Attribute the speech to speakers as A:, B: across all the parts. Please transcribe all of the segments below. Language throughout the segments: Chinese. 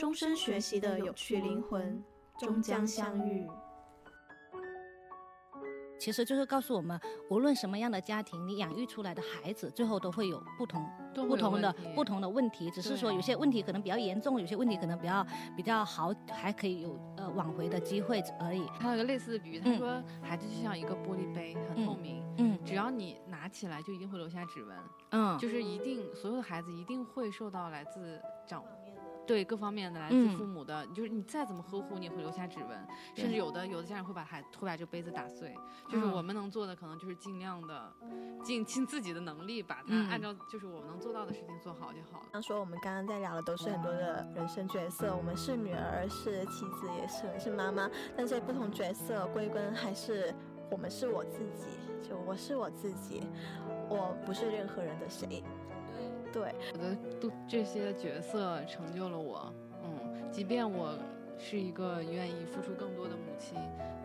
A: 终身学习的有趣灵魂，终将相遇。
B: 其实就是告诉我们，无论什么样的家庭，你养育出来的孩子，最后都会有不同、不同的、不同的问题。只是说有些问题可能比较严重，有些问题可能比较比较好，还可以有呃挽回的机会而已。
C: 还有一个类似的比喻，他说孩子就像一个玻璃杯，很透明，嗯，只要你拿起来，就一定会留下指纹，嗯，就是一定所有的孩子一定会受到来自长。对各方面的来自父母的，就是你再怎么呵护，你也会留下指纹，甚至有的有的家长会把孩会把这个杯子打碎。就是我们能做的，可能就是尽量的尽尽自己的能力，把它按照就是我们能做到的事情做好就好了。
A: 刚说我们刚刚在聊的都是很多的人生角色，我们是女儿，是妻子，也是是妈妈，但这不同角色归根还是我们是我自己，就我是我自己，我不是任何人的谁。对，
C: 我的都这些角色成就了我，嗯，即便我是一个愿意付出更多的母亲，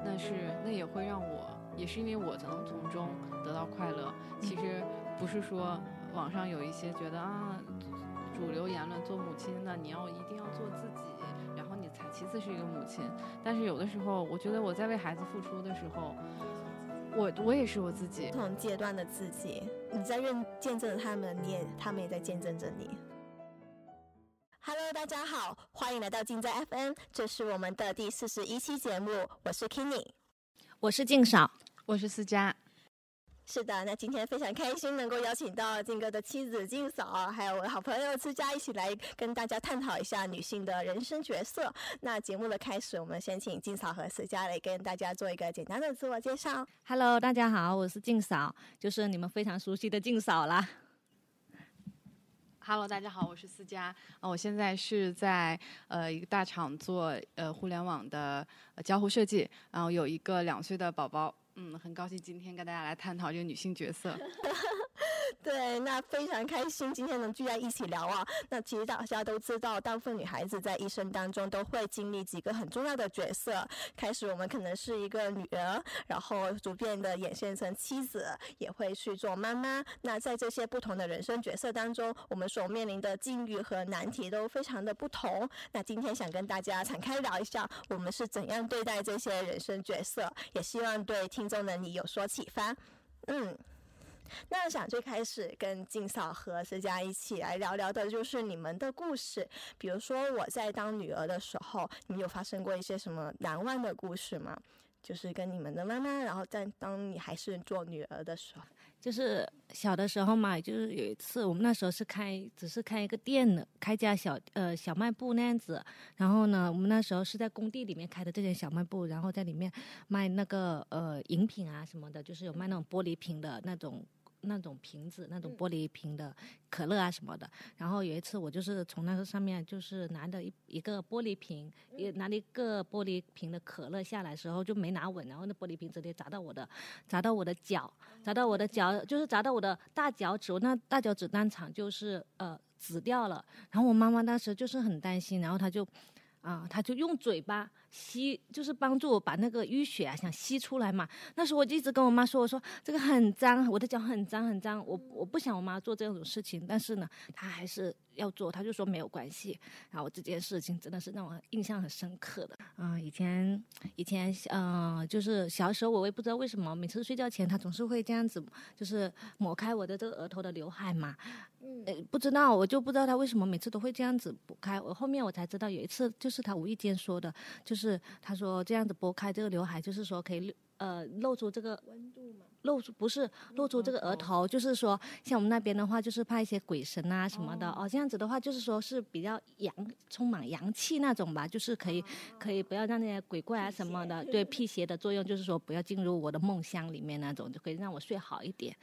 C: 那是那也会让我，也是因为我才能从中得到快乐。其实不是说网上有一些觉得啊，主流言论做母亲的你要一定要做自己，然后你才其次是一个母亲。但是有的时候，我觉得我在为孩子付出的时候。我我也是我自己，
A: 不同阶段的自己，你在认见证他们，你也他们也在见证着你。Hello，大家好，欢迎来到静在 FM，这是我们的第四十一期节目，我是 Kenny，
B: 我是静少，
C: 我是思佳。
A: 是的，那今天非常开心能够邀请到静哥的妻子静嫂，还有我的好朋友思佳一起来跟大家探讨一下女性的人生角色。那节目的开始，我们先请静嫂和思佳来跟大家做一个简单的自我介绍。
B: Hello，大家好，我是静嫂，就是你们非常熟悉的静嫂啦。
C: Hello，大家好，我是思佳，啊，我现在是在呃一个大厂做呃互联网的交互设计，然后有一个两岁的宝宝。嗯，很高兴今天跟大家来探讨这个女性角色。
A: 对，那非常开心今天能聚在一起聊啊。那其实大家都知道，大部分女孩子在一生当中都会经历几个很重要的角色。开始我们可能是一个女儿，然后逐渐的演变成妻子，也会去做妈妈。那在这些不同的人生角色当中，我们所面临的境遇和难题都非常的不同。那今天想跟大家敞开聊一下，我们是怎样对待这些人生角色，也希望对听众的你有所启发。嗯。那想最开始跟静嫂和思佳一起来聊聊的，就是你们的故事。比如说我在当女儿的时候，你有发生过一些什么难忘的故事吗？就是跟你们的妈妈，然后在当你还是做女儿的时候，
B: 就是小的时候嘛，就是有一次我们那时候是开，只是开一个店的，开家小呃小卖部那样子。然后呢，我们那时候是在工地里面开的这间小卖部，然后在里面卖那个呃饮品啊什么的，就是有卖那种玻璃瓶的那种。那种瓶子，那种玻璃瓶的可乐啊什么的。然后有一次，我就是从那个上面就是拿的一一个玻璃瓶，也拿了一个玻璃瓶的可乐下来时候就没拿稳，然后那玻璃瓶直接砸到我的，砸到我的脚，砸到我的脚，就是砸到我的大脚趾，我那大脚趾当场就是呃紫掉了。然后我妈妈当时就是很担心，然后她就。啊，他就用嘴巴吸，就是帮助我把那个淤血啊，想吸出来嘛。那时候我就一直跟我妈说，我说这个很脏，我的脚很脏很脏，我我不想我妈做这种事情，但是呢，她还是。要做，他就说没有关系。然后这件事情真的是让我印象很深刻的。嗯，以前以前嗯，就是小时候我也不知道为什么，每次睡觉前他总是会这样子，就是抹开我的这个额头的刘海嘛。嗯，不知道，我就不知道他为什么每次都会这样子拨开。我后面我才知道，有一次就是他无意间说的，就是他说这样子拨开这个刘海，就是说可以。呃，露出这个温度嘛，露出不是露出这个额头，就是说，像我们那边的话，就是怕一些鬼神啊什么的哦。这样子的话，就是说是比较阳，充满阳气那种吧，就是可以可以不要让那些鬼怪啊什么的，对辟邪的作用，就是说不要进入我的梦乡里面那种，就可以让我睡好一点。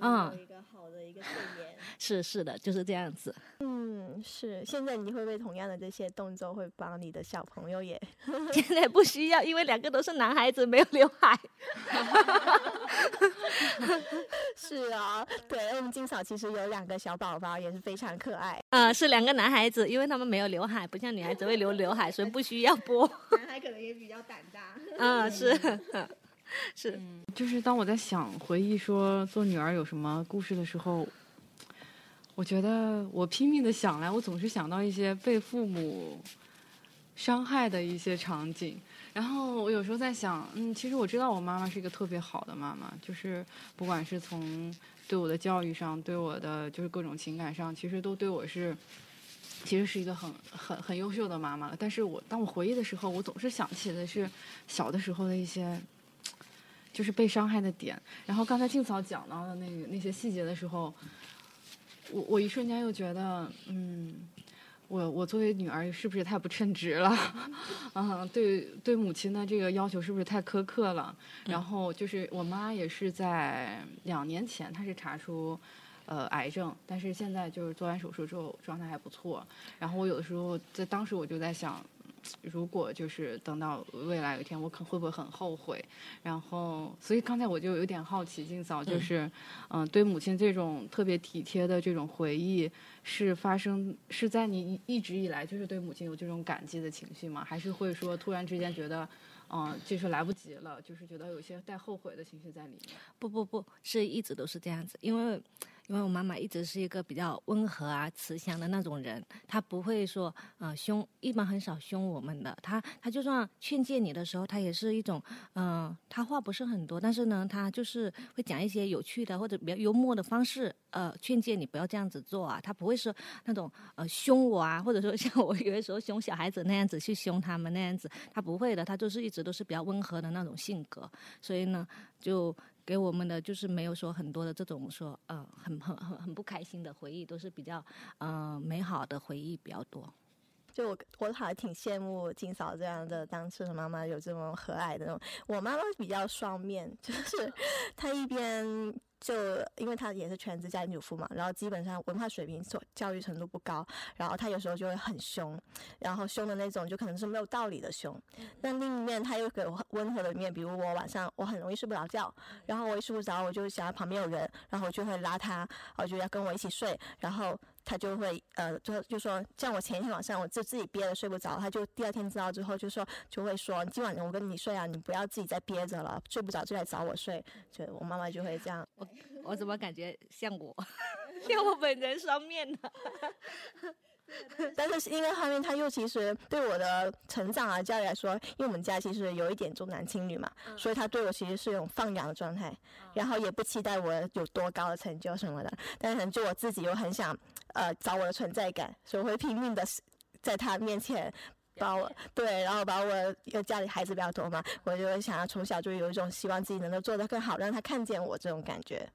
A: 嗯，一个好的一个睡眠。
B: 是是的，就是这样子。
A: 嗯，是。现在你会不会同样的这些动作会帮你的小朋友也？
B: 现在不需要，因为两个都是男孩子，没有刘海。
A: 是啊，对，我们金嫂其实有两个小宝宝，也是非常可爱。
B: 呃，是两个男孩子，因为他们没有刘海，不像女孩子会留刘海，所以不需要拨。
A: 男孩可能也比较胆大。
B: 嗯，是 是，
C: 就是当我在想回忆说做女儿有什么故事的时候，我觉得我拼命的想来，我总是想到一些被父母伤害的一些场景。然后我有时候在想，嗯，其实我知道我妈妈是一个特别好的妈妈，就是不管是从对我的教育上，对我的就是各种情感上，其实都对我是，其实是一个很很很优秀的妈妈了。但是我当我回忆的时候，我总是想起的是小的时候的一些，就是被伤害的点。然后刚才静嫂讲到的那个那些细节的时候，我我一瞬间又觉得，嗯。我我作为女儿是不是太不称职了？嗯，对对，母亲的这个要求是不是太苛刻了？然后就是我妈也是在两年前，她是查出呃癌症，但是现在就是做完手术之后状态还不错。然后我有的时候在当时我就在想。如果就是等到未来有一天，我可会不会很后悔？然后，所以刚才我就有点好奇，静嫂就是，嗯，对母亲这种特别体贴的这种回忆，是发生是在你一直以来就是对母亲有这种感激的情绪吗？还是会说突然之间觉得，嗯，就是来不及了，就是觉得有些带后悔的情绪在里面？
B: 不不不是一直都是这样子，因为。因为我妈妈一直是一个比较温和啊、慈祥的那种人，她不会说呃凶，一般很少凶我们的。她她就算劝诫你的时候，她也是一种嗯，她话不是很多，但是呢，她就是会讲一些有趣的或者比较幽默的方式，呃，劝诫你不要这样子做啊。她不会说那种呃凶我啊，或者说像我 有的时候凶小孩子那样子去凶他们那样子，她不会的，她就是一直都是比较温和的那种性格，所以呢，就。给我们的就是没有说很多的这种说呃很很很很不开心的回忆，都是比较呃美好的回忆比较多。
A: 就我我还挺羡慕金嫂这样的当时的妈妈有这么和蔼的那种。我妈妈比较双面，就是她一边。就因为他也是全职家庭主妇嘛，然后基本上文化水平、所教育程度不高，然后他有时候就会很凶，然后凶的那种就可能是没有道理的凶。那另一面他又给我温和的一面，比如我晚上我很容易睡不着觉，然后我一睡不着，我就想要旁边有人，然后我就会拉他，我就要跟我一起睡，然后。他就会呃，就就说，像我前一天晚上，我就自己憋着睡不着，他就第二天知道之后就说，就会说，今晚我跟你睡啊，你不要自己再憋着了，睡不着就来找我睡。就我妈妈就会这样。
B: 我我怎么感觉像我，像我本人双面呢？
A: 但是因为后面他又其实对我的成长啊教育来说，因为我们家其实有一点重男轻女嘛，所以他对我其实是一种放养的状态，然后也不期待我有多高的成就什么的。但是就我自己又很想呃找我的存在感，所以我会拼命的在他面前把我对，然后把我因为家里孩子比较多嘛，我就想要从小就有一种希望自己能够做得更好，让他看见我这种感觉。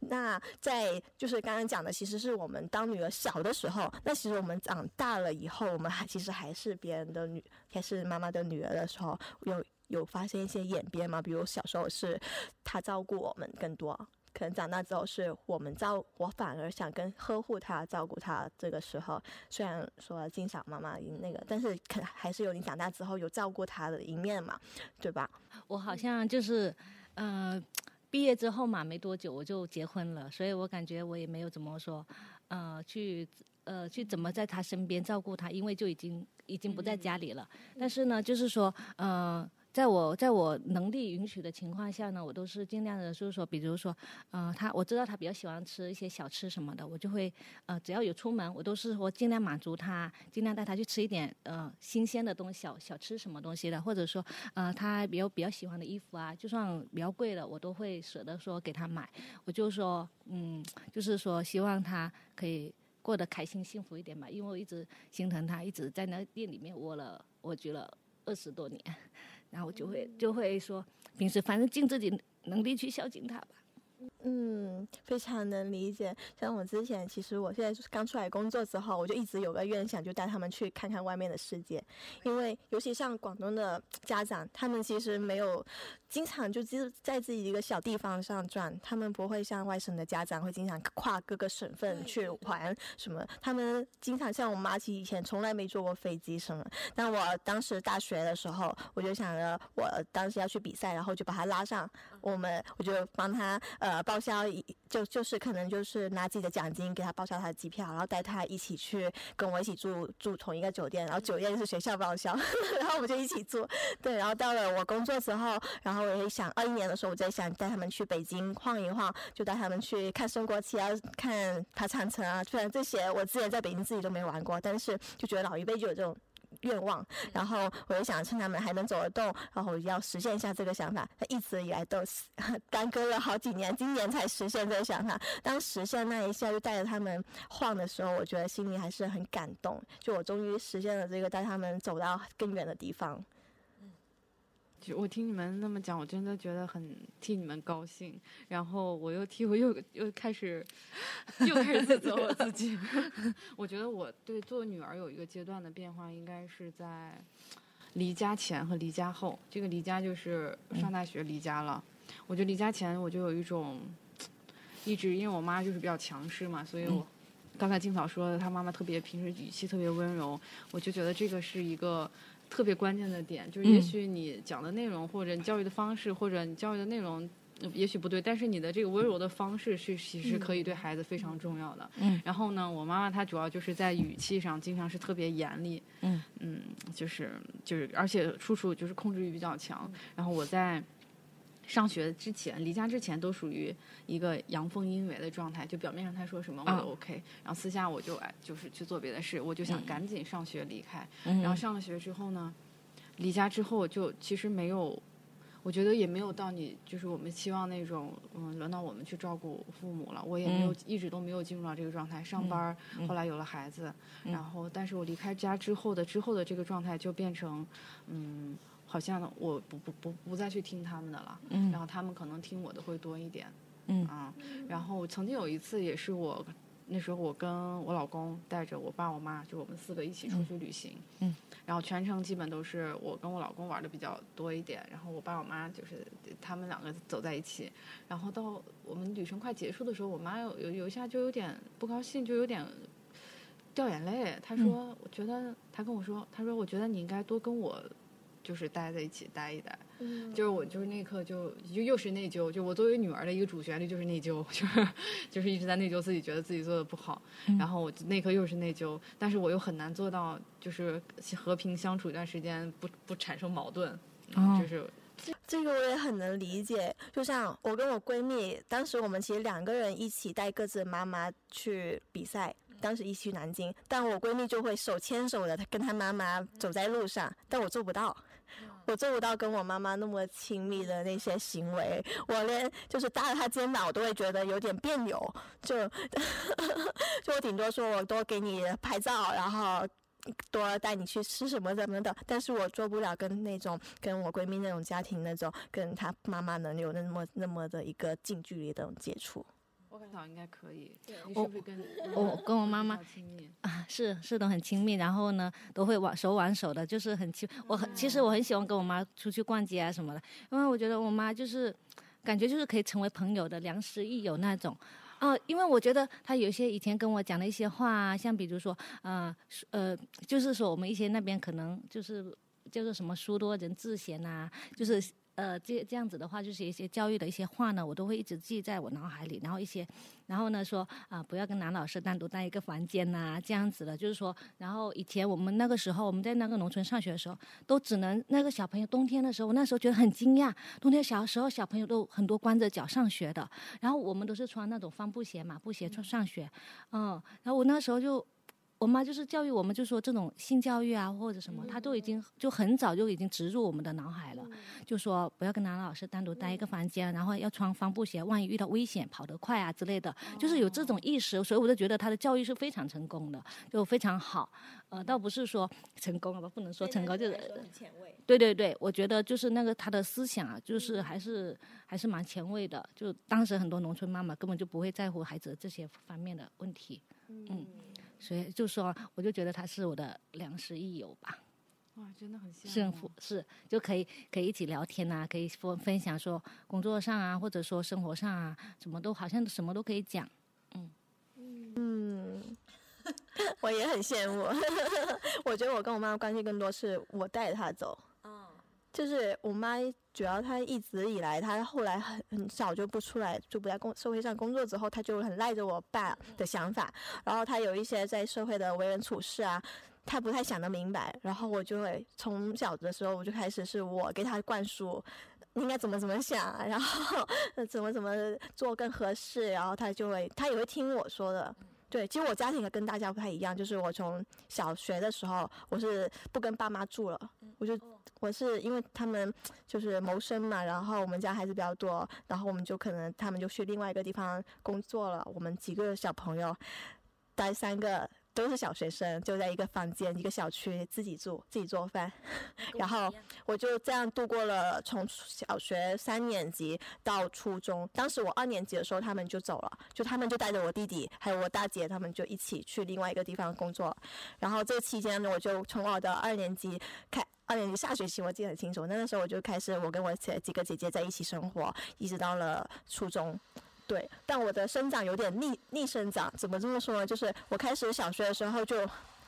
A: 那在就是刚刚讲的，其实是我们当女儿小的时候。那其实我们长大了以后，我们还其实还是别人的女，还是妈妈的女儿的时候，有有发生一些演变吗？比如小时候是她照顾我们更多，可能长大之后是我们照，我反而想跟呵护她、照顾她。这个时候虽然说经常妈妈那个，但是可还是有你长大之后有照顾她的一面嘛，对吧？
B: 我好像就是，嗯。毕业之后嘛，没多久我就结婚了，所以我感觉我也没有怎么说，呃，去呃去怎么在他身边照顾他，因为就已经已经不在家里了。但是呢，就是说，呃。在我在我能力允许的情况下呢，我都是尽量的，就是说，比如说，嗯，他我知道他比较喜欢吃一些小吃什么的，我就会，呃，只要有出门，我都是说尽量满足他，尽量带他去吃一点，呃，新鲜的东西，小小吃什么东西的，或者说，呃，他比较比较喜欢的衣服啊，就算比较贵的，我都会舍得说给他买。我就说，嗯，就是说希望他可以过得开心幸福一点吧，因为我一直心疼他，一直在那店里面窝了，我觉得二十多年。然后就会就会说，平时反正尽自己能力去孝敬他吧。
A: 嗯，非常能理解。像我之前，其实我现在刚出来工作之后，我就一直有个愿想，就带他们去看看外面的世界。因为尤其像广东的家长，他们其实没有经常就只在自己一个小地方上转，他们不会像外省的家长会经常跨各个省份去玩什么。他们经常像我妈，其实以前从来没坐过飞机什么。但我当时大学的时候，我就想着我当时要去比赛，然后就把他拉上，我们我就帮他呃报销。就就是可能就是拿自己的奖金给他报销他的机票，然后带他一起去跟我一起住住同一个酒店，然后酒店是学校报销，然后我们就一起住。对，然后到了我工作之后，然后我也想二一年的时候，我在想带他们去北京晃一晃，就带他们去看升国旗啊，看爬长城啊。虽然这些我之前在北京自己都没玩过，但是就觉得老一辈就有这种。愿望，然后我就想趁他们还能走得动，然后要实现一下这个想法。他一直以来都 耽搁了好几年，今年才实现这个想法。当实现那一下，就带着他们晃的时候，我觉得心里还是很感动。就我终于实现了这个，带他们走到更远的地方。
C: 就我听你们那么讲，我真的觉得很替你们高兴。然后我又替我又又开始又开始自责我自己。我觉得我对做女儿有一个阶段的变化，应该是在离家前和离家后。这个离家就是上大学离家了。我觉得离家前我就有一种一直因为我妈就是比较强势嘛，所以我刚才静嫂说的，她妈妈特别平时语气特别温柔，我就觉得这个是一个。特别关键的点就是，也许你讲的内容，或者你教育的方式，或者你教育的内容，也许不对，但是你的这个温柔的方式是其实可以对孩子非常重要的。
B: 嗯。
C: 然后呢，我妈妈她主要就是在语气上经常是特别严厉。
B: 嗯。
C: 嗯，就是就是，而且处处就是控制欲比较强。然后我在。上学之前，离家之前都属于一个阳奉阴违的状态，就表面上他说什么我都 OK，然后私下我就哎就是去做别的事，我就想赶紧上学离开。然后上了学之后呢，离家之后就其实没有，我觉得也没有到你就是我们期望那种嗯轮到我们去照顾父母了，我也没有一直都没有进入到这个状态。上班后来有了孩子，然后但是我离开家之后的之后的这个状态就变成嗯。好像我不不不不再去听他们的了，
B: 嗯，
C: 然后他们可能听我的会多一点，
B: 嗯。
C: 啊，然后曾经有一次也是我那时候我跟我老公带着我爸我妈就我们四个一起出去旅行，
B: 嗯，
C: 然后全程基本都是我跟我老公玩的比较多一点，然后我爸我妈就是他们两个走在一起，然后到我们旅程快结束的时候，我妈有有有一下就有点不高兴，就有点掉眼泪，她说我觉得她跟我说，她说我觉得你应该多跟我。就是待在一起待一待，嗯。就是我就是那一刻就就又是内疚，就我作为女儿的一个主旋律就是内疚，就是就是一直在内疚自己觉得自己做的不好，然后我那一刻又是内疚，但是我又很难做到就是和平相处一段时间不不产生矛盾，就是
A: 这个我也很能理解，就像我跟我闺蜜，当时我们其实两个人一起带各自妈妈去比赛。当时一起去南京，但我闺蜜就会手牵手的，她跟她妈妈走在路上，但我做不到，我做不到跟我妈妈那么亲密的那些行为，我连就是搭着她肩膀，我都会觉得有点别扭，就就我顶多说我多给你拍照，然后多带你去吃什么什么的，但是我做不了跟那种跟我闺蜜那种家庭那种跟她妈妈能有那么那么的一个近距离的接触。
C: 我感觉应该可以。
B: 我我跟我妈妈 啊，是是都很亲密，然后呢都会挽手挽手的，就是很亲。我很其实我很喜欢跟我妈出去逛街啊什么的，因为我觉得我妈就是感觉就是可以成为朋友的良师益友那种啊。因为我觉得她有些以前跟我讲的一些话啊，像比如说呃呃，就是说我们一些那边可能就是叫做什么书多人自闲啊，就是。呃，这这样子的话，就是一些教育的一些话呢，我都会一直记在我脑海里。然后一些，然后呢说啊，不要跟男老师单独在一个房间呐，这样子的。就是说，然后以前我们那个时候，我们在那个农村上学的时候，都只能那个小朋友冬天的时候，我那时候觉得很惊讶，冬天小时候小朋友都很多光着脚上学的，然后我们都是穿那种帆布鞋、马布鞋穿上学，嗯，然后我那时候就。我妈就是教育我们，就说这种性教育啊，或者什么，她都已经就很早就已经植入我们的脑海了。就说不要跟男老师单独待一个房间，然后要穿帆布鞋，万一遇到危险跑得快啊之类的，就是有这种意识。所以我就觉得她的教育是非常成功的，就非常好。呃，倒不是说 成功了吧，不能说成功，就是前卫对对对，我觉得就是那个她的思想啊，就是还是还是蛮前卫的。就当时很多农村妈妈根本就不会在乎孩子这些方面的问题，嗯。所以就说，我就觉得他是我的良师益友吧。
C: 哇，真的很
B: 幸福，是就可以可以一起聊天呐，可以分分享说工作上啊，或者说生活上啊，什么都好像什么都可以讲。嗯
A: 嗯，我也很羡慕。我觉得我跟我妈妈关系更多是我带着她走。就是我妈，主要她一直以来，她后来很很少就不出来，就不在工社会上工作之后，她就很赖着我爸的想法。然后她有一些在社会的为人处事啊，她不太想得明白。然后我就会从小的时候我就开始是我给她灌输应该怎么怎么想，然后 怎么怎么做更合适。然后她就会，她也会听我说的。对，其实我家庭也跟大家不太一样，就是我从小学的时候，我是不跟爸妈住了，我就我是因为他们就是谋生嘛，然后我们家孩子比较多，然后我们就可能他们就去另外一个地方工作了，我们几个小朋友，带三个。都是小学生，就在一个房间、一个小区自己住、自己做饭，然后我就这样度过了从小学三年级到初中。当时我二年级的时候，他们就走了，就他们就带着我弟弟还有我大姐，他们就一起去另外一个地方工作。然后这期间呢，我就从我的二年级开，二年级下学期我记得很清楚，那个时候我就开始我跟我姐几个姐姐在一起生活，一直到了初中。对，但我的生长有点逆逆生长，怎么这么说呢？就是我开始小学的时候就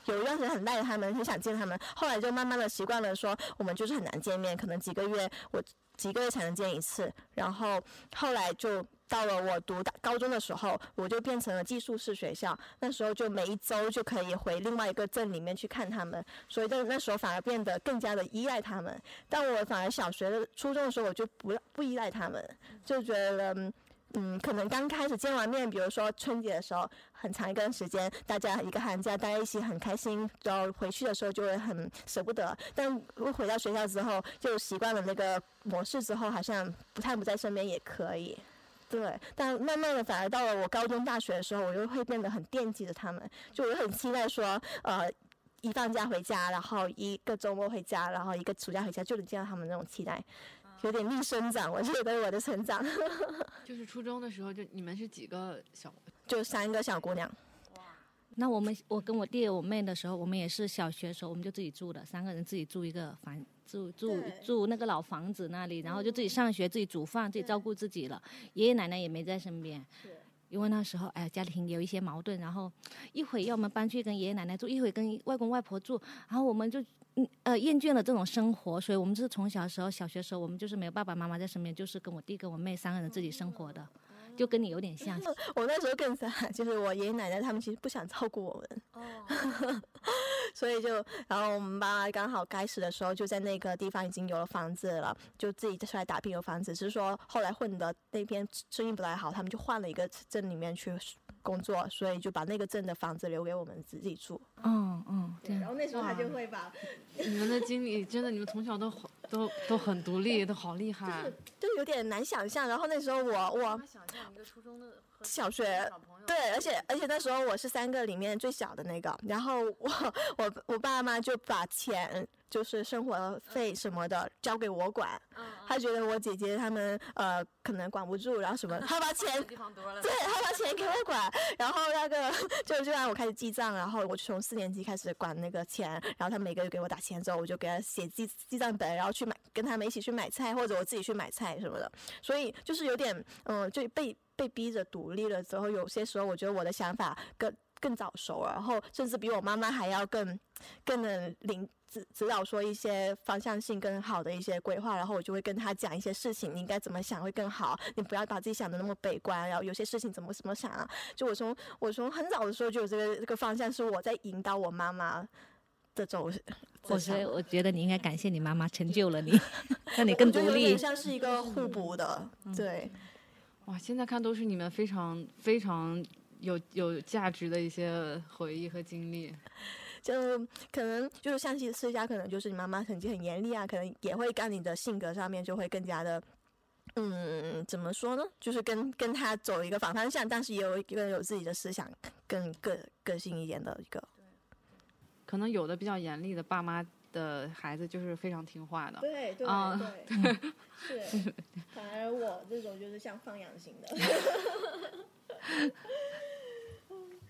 A: 有一段时间很赖他们，很想见他们，后来就慢慢的习惯了，说我们就是很难见面，可能几个月我几个月才能见一次。然后后来就到了我读大高中的时候，我就变成了寄宿式学校，那时候就每一周就可以回另外一个镇里面去看他们，所以在那时候反而变得更加的依赖他们。但我反而小学的初中的时候，我就不不依赖他们，就觉得。嗯可能刚开始见完面，比如说春节的时候，很长一段时间，大家一个寒假待在一起很开心，然后回去的时候就会很舍不得。但回到学校之后，就习惯了那个模式之后，好像不太不在身边也可以。对，但慢慢的反而到了我高中、大学的时候，我就会变得很惦记着他们，就我很期待说，呃，一放假回家，然后一个周末回家，然后一个暑假回家，就能见到他们那种期待。有点逆生长，我觉得我的成长。
C: 就是初中的时候，就你们是几个小？
A: 就三个小姑娘。
B: 哇，那我们我跟我弟我妹的时候，我们也是小学时候，我们就自己住的，三个人自己住一个房，住住住那个老房子那里，然后就自己上学，自己煮饭，自己照顾自己了。爷爷奶奶也没在身边。因为那时候哎，家庭有一些矛盾，然后一会要我们搬去跟爷爷奶奶住，一会跟外公外婆住，然后我们就。嗯呃，厌倦了这种生活，所以我们是从小时候，小学时候，我们就是没有爸爸妈妈在身边，就是跟我弟跟我妹三个人自己生活的，就跟你有点像。
A: 我那时候更惨，就是我爷爷奶奶他们其实不想照顾我们，哦，所以就，然后我们爸刚好开始的时候就在那个地方已经有了房子了，就自己出来打拼有房子，只是说后来混的那边生意不太好，他们就换了一个镇里面去。工作，所以就把那个镇的房子留给我们自己住。
B: 嗯嗯，对。
A: 然后那时候他就会把
C: 你们的经历，真的，你们从小都都都很独立，都好厉害。
A: 就有点难想象。然后那时候我我
C: 想象一个初中的
A: 小学，对，而且而且那时候我是三个里面最小的那个。然后我我我爸妈就把钱。就是生活费什么的交给我管，他觉得我姐姐他们呃可能管不住，然后什么，他把钱对，他把钱给我管，然后那个就就让我开始记账，然后我从四年级开始管那个钱，然后他每个月给我打钱之后，我就给他写记记账本，然后去买跟他们一起去买菜，或者我自己去买菜什么的，所以就是有点嗯就被被逼着独立了之后，有些时候我觉得我的想法更更早熟，然后甚至比我妈妈还要更更能领。指指导说一些方向性更好的一些规划，然后我就会跟他讲一些事情，你应该怎么想会更好，你不要把自己想的那么悲观，然后有些事情怎么怎么想啊？就我从我从很早的时候就有这个这个方向，是我在引导我妈妈的走。
B: 我觉得我觉得你应该感谢你妈妈成就了你，让你更独立。
A: 像是一个互补的，对。
C: 哇，现在看都是你们非常非常有有价值的一些回忆和经历。
A: 就可能就是像其私家，可能就是你妈妈成绩很严厉啊，可能也会让你的性格上面就会更加的，嗯，怎么说呢？就是跟跟他走一个反方向，但是也有一个有自己的思想，更个个性一点的一个。
C: 可能有的比较严厉的爸妈的孩子就是非常听话的。
A: 对对对，是。反而我这种就是像放养型的。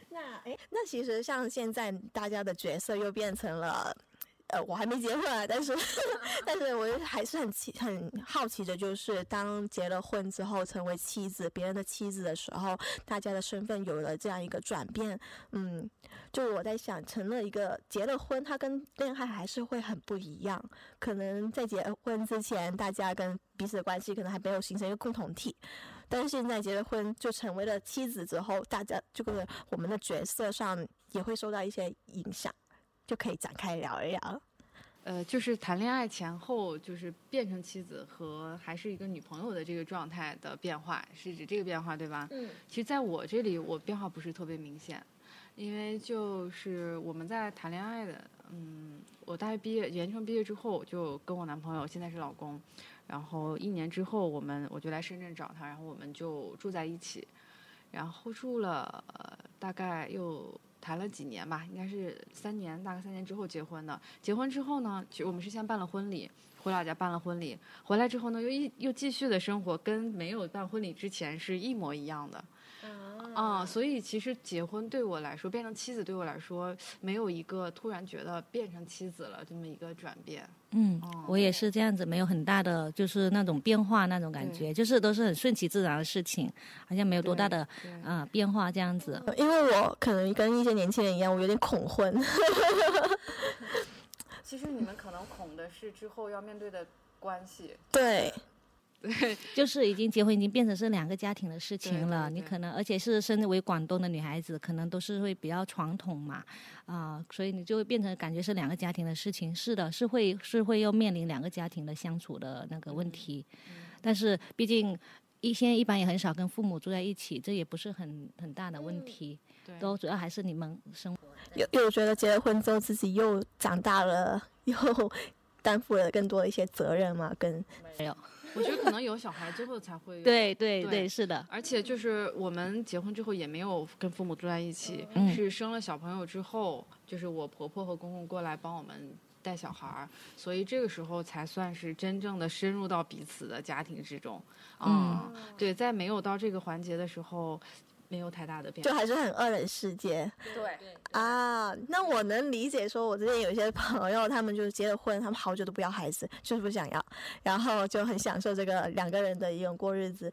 A: 那哎，那其实像现在大家的角色又变成了，呃，我还没结婚啊，但是，但是我还是很奇很好奇的，就是当结了婚之后，成为妻子，别人的妻子的时候，大家的身份有了这样一个转变，嗯，就我在想，成了一个结了婚，他跟恋爱还是会很不一样，可能在结婚之前，大家跟彼此的关系可能还没有形成一个共同体。但是现在结了婚，就成为了妻子之后，大家这个我们的角色上也会受到一些影响，就可以展开聊一聊。
C: 呃，就是谈恋爱前后，就是变成妻子和还是一个女朋友的这个状态的变化，是指这个变化对吧？
A: 嗯。
C: 其实在我这里，我变化不是特别明显。因为就是我们在谈恋爱的，嗯，我大学毕业，研究生毕业之后就跟我男朋友，现在是老公，然后一年之后我们我就来深圳找他，然后我们就住在一起，然后住了、呃、大概又谈了几年吧，应该是三年，大概三年之后结婚的。结婚之后呢，其实我们是先办了婚礼，回老家办了婚礼，回来之后呢，又一又继续的生活，跟没有办婚礼之前是一模一样的。啊，所以其实结婚对我来说，变成妻子对我来说，没有一个突然觉得变成妻子了这么一个转变。
B: 嗯
C: 哦，
B: 我也是这样子，没有很大的就是那种变化那种感觉，就是都是很顺其自然的事情，好像没有多大的
C: 啊
B: 呃变化这样子。
A: 因为我可能跟一些年轻人一样，我有点恐婚。
C: 其实你们可能恐的是之后要面对的关系。
A: 对，
B: 就是已经结婚，已经变成是两个家庭的事情了。
C: 对对
B: 你可能，而且是身为广东的女孩子，可能都是会比较传统嘛，啊、所以你就会变成感觉是两个家庭的事情。是的，是会是会要面临两个家庭的相处的那个问题。但是毕竟一现在一般也很少跟父母住在一起，这也不是很很大的问题。
C: 对，
B: 都主要还是你们生活。
A: 又又觉得结了婚之后自己又长大了，又 担负了更多的一些责任嘛，跟
B: 没有。
C: 我觉得可能有小孩之后才会。
B: 对对
C: 对
B: 对，是的。
C: 而且就是我们结婚之后也没有跟父母住在一起，
B: 嗯
C: 是生了小朋友之后，就是我婆婆和公公过来帮我们带小孩儿，所以这个时候才算是真正的深入到彼此的家庭之中。
B: 嗯
C: 对，在没有到这个环节的时候，没有太大的变化。
A: 就还是很二人世界
C: 对，
A: 啊。那我能理解，说我之前有一些朋友，他们就是结了婚，他们好久都不要孩子，就是不想要，然后就很享受这个两个人的一种过日子，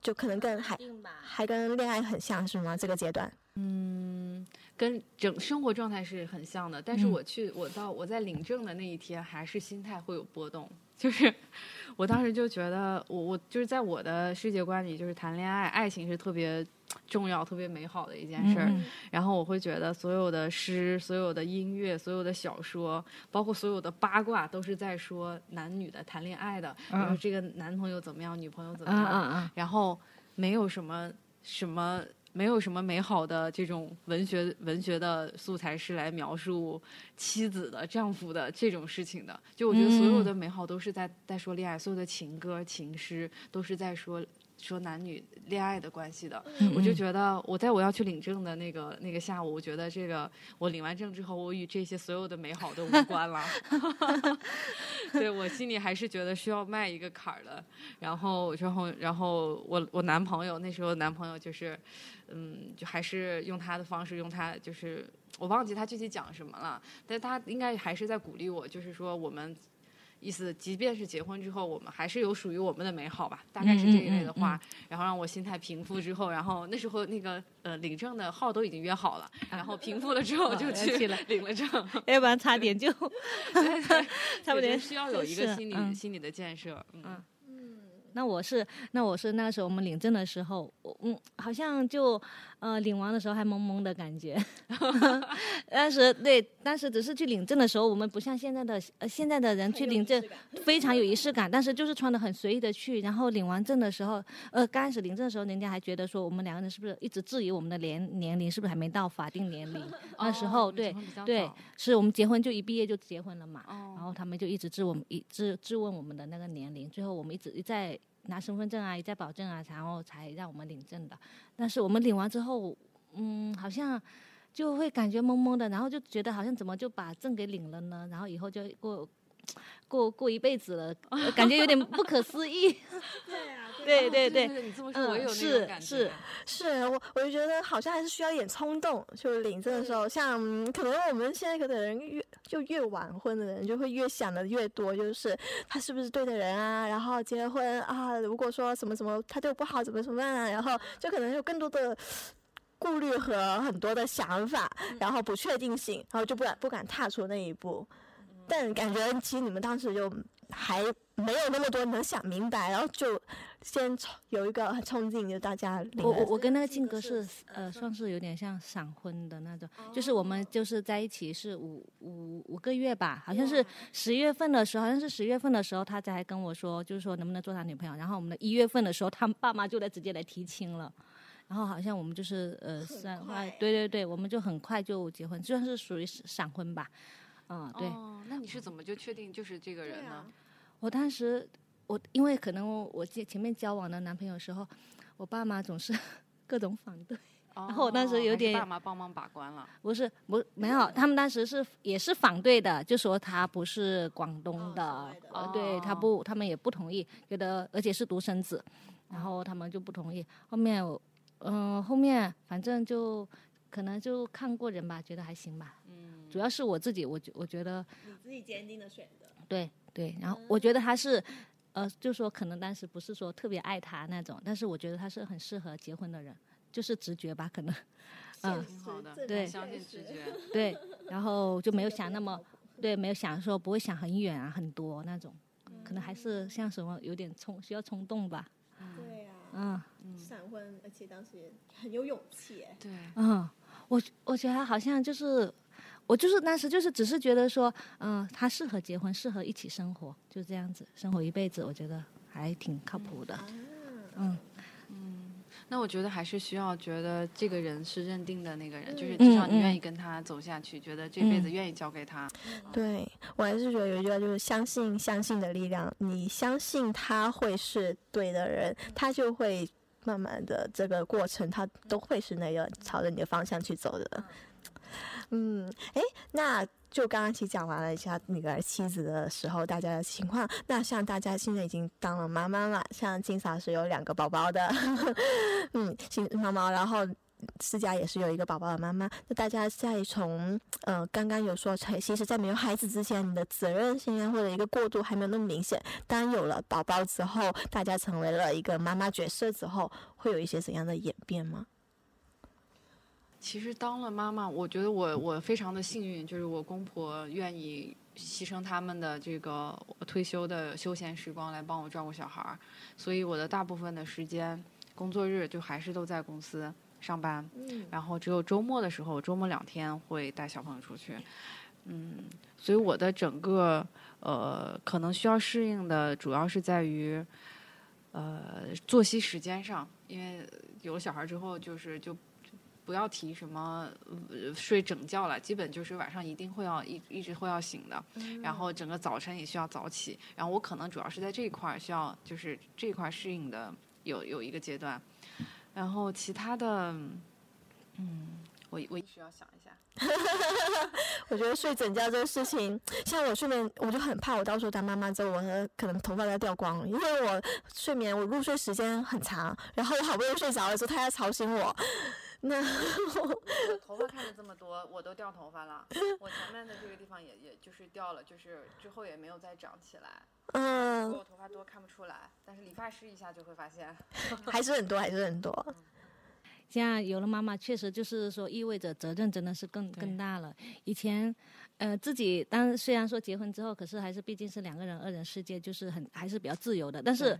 A: 就可能跟还还跟恋爱很像，是吗？这个阶段。
C: 嗯，跟整生活状态是很像的，但是
B: 嗯
C: 我去，我到我在领证的那一天，还是心态会有波动。就是我当时就觉得，我我就是在我的世界观里，就是谈恋爱，爱情是特别重要、特别美好的一件事儿。
B: 嗯
C: 然后我会觉得，所有的诗、所有的音乐、所有的小说，包括所有的八卦，都是在说男女的谈恋爱的，
B: 嗯
C: 然后这个男朋友怎么样，女朋友怎么
B: 嗯
C: 样，然后没有什么什么。没有什么美好的这种文学文学的素材是来描述妻子的、丈夫的这种事情的。就我觉得所有的美好都是在在说恋爱，所有的情歌、情诗都是在说说男女恋爱的关系的。我就觉得，我在我要去领证的那个那个下午，我觉得这个我领完证之后，我与这些所有的美好都无关了。对我心里还是觉得需要迈一个坎儿的。然后，然后，然后我我男朋友那时候男朋友就是，嗯，就还是用他的方式，用他就是我忘记他具体讲什么了，但他应该还是在鼓励我，就是说我们。意思，即便是结婚之后，我们还是有属于我们的美好吧，大概是这一类的话，然后让我心态平复之后，然后那时候那个呃领证的号都已经约好了，然后平复了之后就
B: 哦
C: 去领了证，
B: 要不然 差点就 差不多
C: 需要有一个心理、
B: 嗯。
C: 心理的建设，嗯
B: 那我是那我是那时候我们领证的时候，我嗯，好像就呃领完的时候还懵懵的感觉。当时对，当时只是去领证的时候，我们不像现在的呃现在的人去领证非常有仪式感，但是就是穿的很随意的去，然后领完证的时候，呃刚开始领证的时候，人家还觉得说我们两个人是不是一直质疑我们的年年龄是不是还没到法定年龄？那时候对对，是我们结婚就一毕业就结婚了嘛。然
C: 哦，
B: 后他们就一直质我们，一质质问我们的那个年龄，最后我们一直一再拿身份证啊，一再保证啊，然后才让我们领证的。但是我们领完之后，嗯，好像就会感觉懵懵的，然后就觉得好像怎么就把证给领了呢？然后以后就过过过一辈子了，呃 感觉有点不可思议。对对
C: 对
B: 对，
C: 你这么说，
B: 嗯
C: 我有那
B: 是
C: 种感觉。
B: 是
A: 是我，我就觉得好像还是需要一点冲动。就领证的时候，像嗯可能我们现在可能人越就越晚婚的人，就会越想的越多，就是他是不是对的人啊？然后结了婚啊，如果说什么什么他对我不好，怎么怎么办啊？然后就可能有更多的。顾虑和很多的想法，然后不确定性，然后就不敢不敢踏出那一步。但感觉其实你们当时就还没有那么多能想明白，然后就先冲有一个很冲劲，就大家
B: 我我我跟那个静哥是呃，算是有点像闪婚的那种，就是我们就是在一起是五五五个月吧，好像是十月份的时候，好像是十月份的时候，他才跟我说，就是说能不能做他女朋友。然后我们的一月份的时候，他爸妈就来直接来提亲了。然后好像我们就是呃三
A: 快
B: 对对对，我们就很快就结婚，就算是属于闪婚吧。嗯，对。
C: 哦，那你是怎么就确定就是这个人呢？
B: 我当时我因为可能我我前前面交往的男朋友时候，我爸妈总是 各种反对。
C: 然
B: 后我当时有点
C: 爸妈帮忙把关了。
B: 不是，不没有，他们当时是也是反对的，就说他不是广东的，呃，对他不，他们也不同意，觉得而且是独生子，然后他们就不同意。后面我，嗯、后面反正就可能就看过人吧，觉得还行吧。
C: 嗯，
B: 主要是我自己，我觉我觉得
A: 你自己坚定的选择。
B: 对对，然后我觉得他是。呃，就说可能当时不是说特别爱他那种，但是我觉得他是很适合结婚的人，就是直觉吧，可能。嗯
C: 挺好的
B: 对
C: 相信直觉。
B: 对，然后就没有想那么，对，没有想说不会想很远啊，很多那种，可能还是像什么有点冲，需要冲动吧。
A: 对呀、
B: 嗯
A: 闪婚，而且当时也很有勇气。
C: 对，
B: 嗯，我我觉得好像就是，我就是当时就是只是觉得说，嗯、他适合结婚，适合一起生活，就这样子生活一辈子，我觉得还挺靠谱的。嗯嗯
C: 那我觉得还是需要觉得这个人是认定的那个人，就是
B: 嗯
C: 至少你
B: 嗯
C: 愿意跟他走下去，觉得这辈子愿意交给他。
A: 对我还是觉得有一句话就是相信相信的力量，你相信他会是对的人，他就会慢慢的这个过程，他都会是那个朝着你的方向去走的。嗯，哎，那就刚刚其实讲完了一下女儿妻子的时候大家的情况，那像大家现在已经当了妈妈了，像金嫂是有两个宝宝的，嗯，新妈妈，然后思佳也是有一个宝宝的妈妈。那大家在从呃刚刚有说，其实，在没有孩子之前，你的责任心啊或者一个过渡还没有那么明显。当有了宝宝之后，大家成为了一个妈妈角色之后，会有一些怎样的演变吗？
C: 其实当了妈妈，我觉得我我非常的幸运，就是我公婆愿意牺牲他们的这个退休的休闲时光来帮我照顾小孩儿，所以我的大部分的时间工作日就还是都在公司上班，
A: 嗯。
C: 然后只有周末的时候，周末两天会带小朋友出去，嗯，所以我的整个呃可能需要适应的主要是在于呃作息时间上，因为有了小孩之后，就是就不要提什么、呃、睡整觉了，基本就是晚上一定会要一一直会要醒的，然后整个早晨也需要早起，然后我可能主要是在这一块儿需要就是这一块儿适应的有有一个阶段，然后其他的，嗯，我我需要想一下。
A: 我觉得睡整觉这个事情，像我睡眠，我就很怕我到时候当妈妈之后，我可能头发要掉光了，因为我睡眠我入睡时间很长，然后我好不容易睡着的时候，他要吵醒我，那
C: 我 头发看着这么多，我都掉头发了。我前面的这个地方也也就是掉了，就是之后也没有再长起来。如
A: 嗯
C: 果我头发多看不出来，但是理发师一下就会发现。
A: 还是很多，还是很多。
B: 现在有了妈妈，确实就是说意味着责任真的是更更大了。以前，呃，自己当虽然说结婚之后，可是还是毕竟是两个人二人世界，就是很还是比较自由的。但是，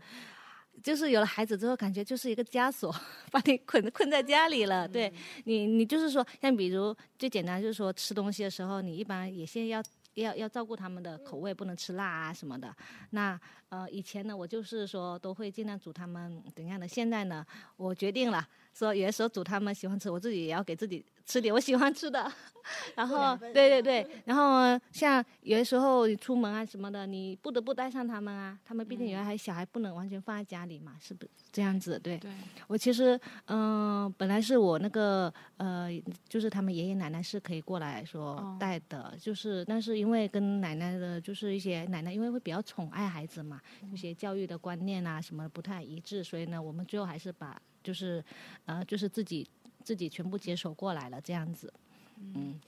B: 就是有了孩子之后，感觉就是一个枷锁，把你捆困在家里了。对你，你就是说，像比如最简单就是说吃东西的时候，你一般也先要。要要照顾他们的口味，不能吃辣啊什么的。那呃，以前呢，我就是说都会尽量煮他们怎样的。现在呢，我决定了，说有的时候煮他们喜欢吃，我自己也要给自己吃点我喜欢吃的。然后对对对，然后像有的时候你出门啊什么的，你不得不带上他们啊。他们毕竟原来还小孩，不能完全放在家里嘛，是不是这样子？对。
C: 对，
B: 我其实，嗯、本来是我那个呃，就是他们爷爷奶奶是可以过来说
C: 哦
B: 带的，就是但是因为跟奶奶的，就是一些奶奶因为会比较宠爱孩子嘛，一些教育的观念啊什么不太一致，所以呢，我们最后还是把就是呃就是自己自己全部接手过来了这样子。嗯，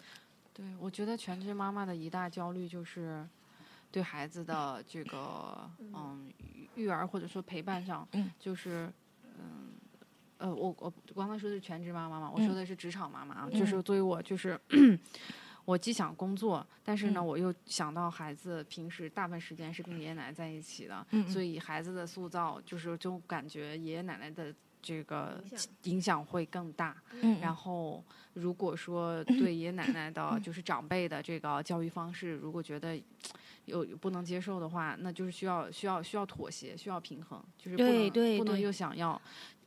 C: 对，我觉得全职妈妈的一大焦虑就是对孩子的这个嗯育儿或者说陪伴上，
B: 嗯
C: 就是嗯呃，我我刚才说的是全职妈妈嘛，我
B: 嗯
C: 说的是职场妈妈啊，就是作为我就是。我既想工作，但是呢，
B: 嗯
C: 我又想到孩子平时大部分时间是跟爷爷奶奶在一起的，
B: 嗯嗯
C: 所以孩子的塑造就是就感觉爷爷奶奶的这个
A: 影响
C: 会更大。
B: 嗯。
C: 然后，如果说对爷爷奶奶的，就是长辈的这个教育方式，如果觉得有有不能接受的话，那就是需要需要需要妥协，需要平衡，就是不能
B: 对对
C: 不能又想要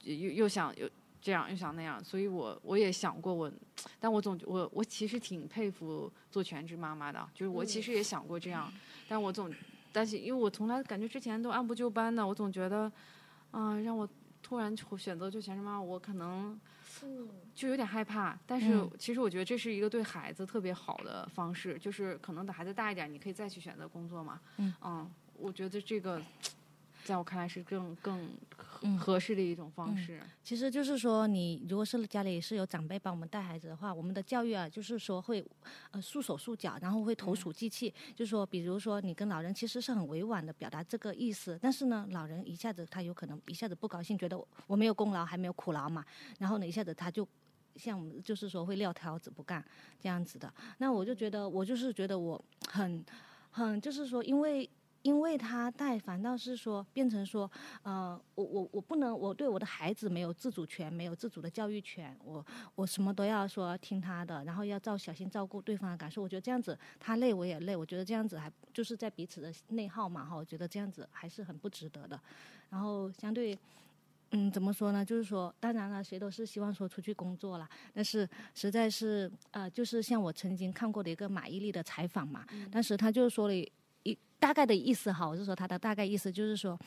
C: 又又想又这样又想那样，所以我我也想过我，但我总我我其实挺佩服做全职妈妈的，就是我其实也想过这样，但我总担心因为我从来感觉之前都按部就班的，我总觉得，嗯、让我突然选择就全职妈妈，我可能就有点害怕。但是
B: 嗯
C: 其实我觉得这是一个对孩子特别好的方式，就是可能等孩子大一点，你可以再去选择工作嘛。
B: 嗯
C: 我觉得这个在我看来是更更合适的一种方式。
B: 其实就是说，你如果是家里是有长辈帮我们带孩子的话，我们的教育啊，就是说会呃束手束脚，然后会投鼠忌器。就是说，比如说你跟老人其实是很委婉的表达这个意思，但是呢，老人一下子他有可能一下子不高兴，觉得我我没有功劳还没有苦劳嘛，然后呢，一下子他就。像我们就是说会撂挑子不干这样子的，那我就觉得我就是觉得我很很就是说，因为因为他带，反倒是说变成说，呃，我我我不能，我对我的孩子没有自主权，没有自主的教育权，我我什么都要说听他的，然后要照小心照顾对方的感受。我觉得这样子他累我也累，我觉得这样子还就是在彼此的内耗嘛哈，我觉得这样子还是很不值得的。然后相对。嗯，怎么说呢？就是说，当然了，谁都是希望说出去工作了，但是实在是呃，就是像我曾经看过的一个马伊琍的采访嘛，当时他就说了大概的意思哈，我是说他的大概意思就是说，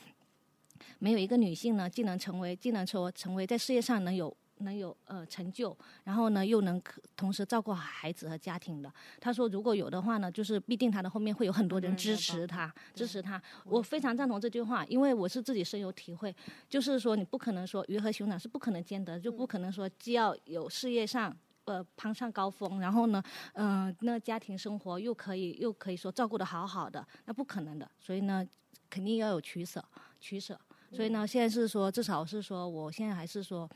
B: 没有一个女性呢，既能成为，既能说成为在事业上能有能有呃成就，然后呢又能可同时照顾好孩子和家庭的。他说，如果有的话呢，就是必定他的后面会有很多人支持他，支持他。我非常赞同这句话，因为我是自己深有体会，就是说你不可能说鱼和熊掌是不可能兼得，就不可能说既要有事业上。呃，攀上高峰，然后呢，嗯、那家庭生活又可以又可以说照顾的好好的，那不可能的。所以呢，肯定要有取舍，取舍。所以呢，现在是说，至少是说，我现在还是说，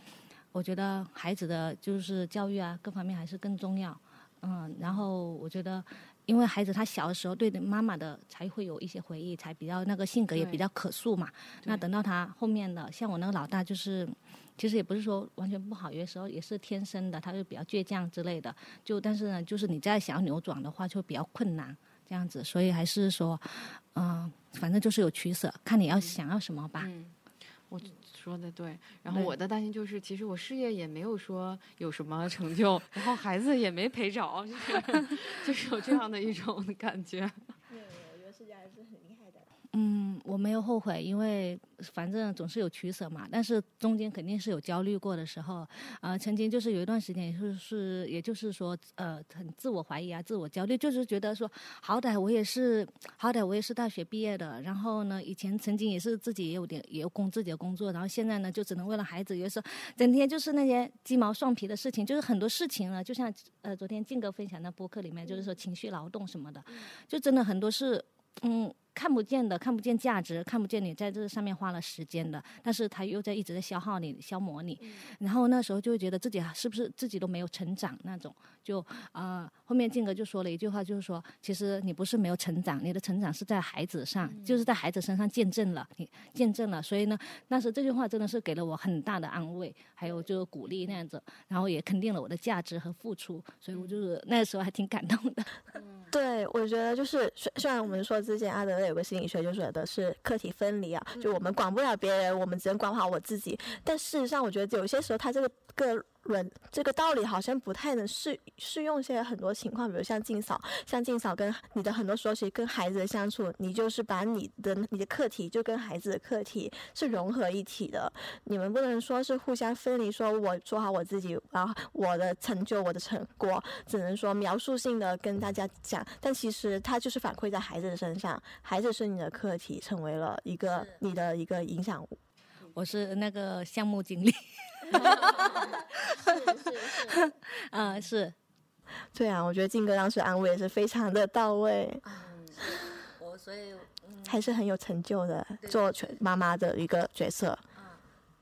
B: 我觉得孩子的就是教育啊，各方面还是更重要。嗯，然后我觉得，因为孩子他小的时候对妈妈的才会有一些回忆，才比较那个性格也比较可塑嘛。那等到他后面的，像我那个老大，就是其实也不是说完全不好，有的时候也是天生的，他就比较倔强之类的。就但是呢，就是你再想要扭转的话，就比较困难这样子。所以还是说，嗯、反正就是有取舍，看你要想要什么吧。
C: 嗯，我说的对。然后我的担心就是，其实我事业也没有说有什么成就，然后孩子也没陪着，就是 就是有这样的一种感觉。
A: 对，我觉得世界还是很。
B: 嗯，我没有后悔，因为反正总是有取舍嘛。但是中间肯定是有焦虑过的时候，呃，曾经就是有一段时间，也就是也就是说，呃，很自我怀疑啊，自我焦虑，就是觉得说，好歹我也是，好歹我也是大学毕业的，然后呢，以前曾经也是自己也有点也有工自己的工作，然后现在呢，就只能为了孩子，有的时候整天就是那些鸡毛蒜皮的事情，就是很多事情呢，就像呃昨天静哥分享的播客里面，就是说情绪劳动什么的，就真的很多是嗯。看不见的，看不见价值，看不见你在这上面花了时间的，但是他又在一直在消耗你、消磨你，然后那时候就会觉得自己啊是不是自己都没有成长那种，就呃后面静哥就说了一句话，就是说其实你不是没有成长，你的成长是在孩子上，就是在孩子身上见证了，你见证了，所以呢，那时这句话真的是给了我很大的安慰，还有就是鼓励那样子，然后也肯定了我的价值和付出，所以我就是那时候还挺感动的。
A: 对，我觉得就是虽虽然我们说之前阿德勒有个心理学就说的是客体分离啊，就我们管不了别人，我们只能管好我自己。但事实上，我觉得有些时候他这个个论这个道理好像不太能适适用现在很多情况，比如像静嫂，像静嫂跟你的很多时候其实跟孩子的相处，你就是把你的你的课题就跟孩子的课题是融合一体的，你们不能说是互相分离，说我做好我自己，然后我的成就我的成果，只能说描述性的跟大家讲，但其实它就是反馈在孩子的身上，孩子是你的课题，成为了一个你的一个影响物。
B: 我是那个项目经理，
A: 是 是，
B: 嗯，是，
A: 对啊，我觉得静哥当时安慰也是非常的到位，
B: 嗯，我所以嗯，
A: 还是很有成就的，做全妈妈的一个角色。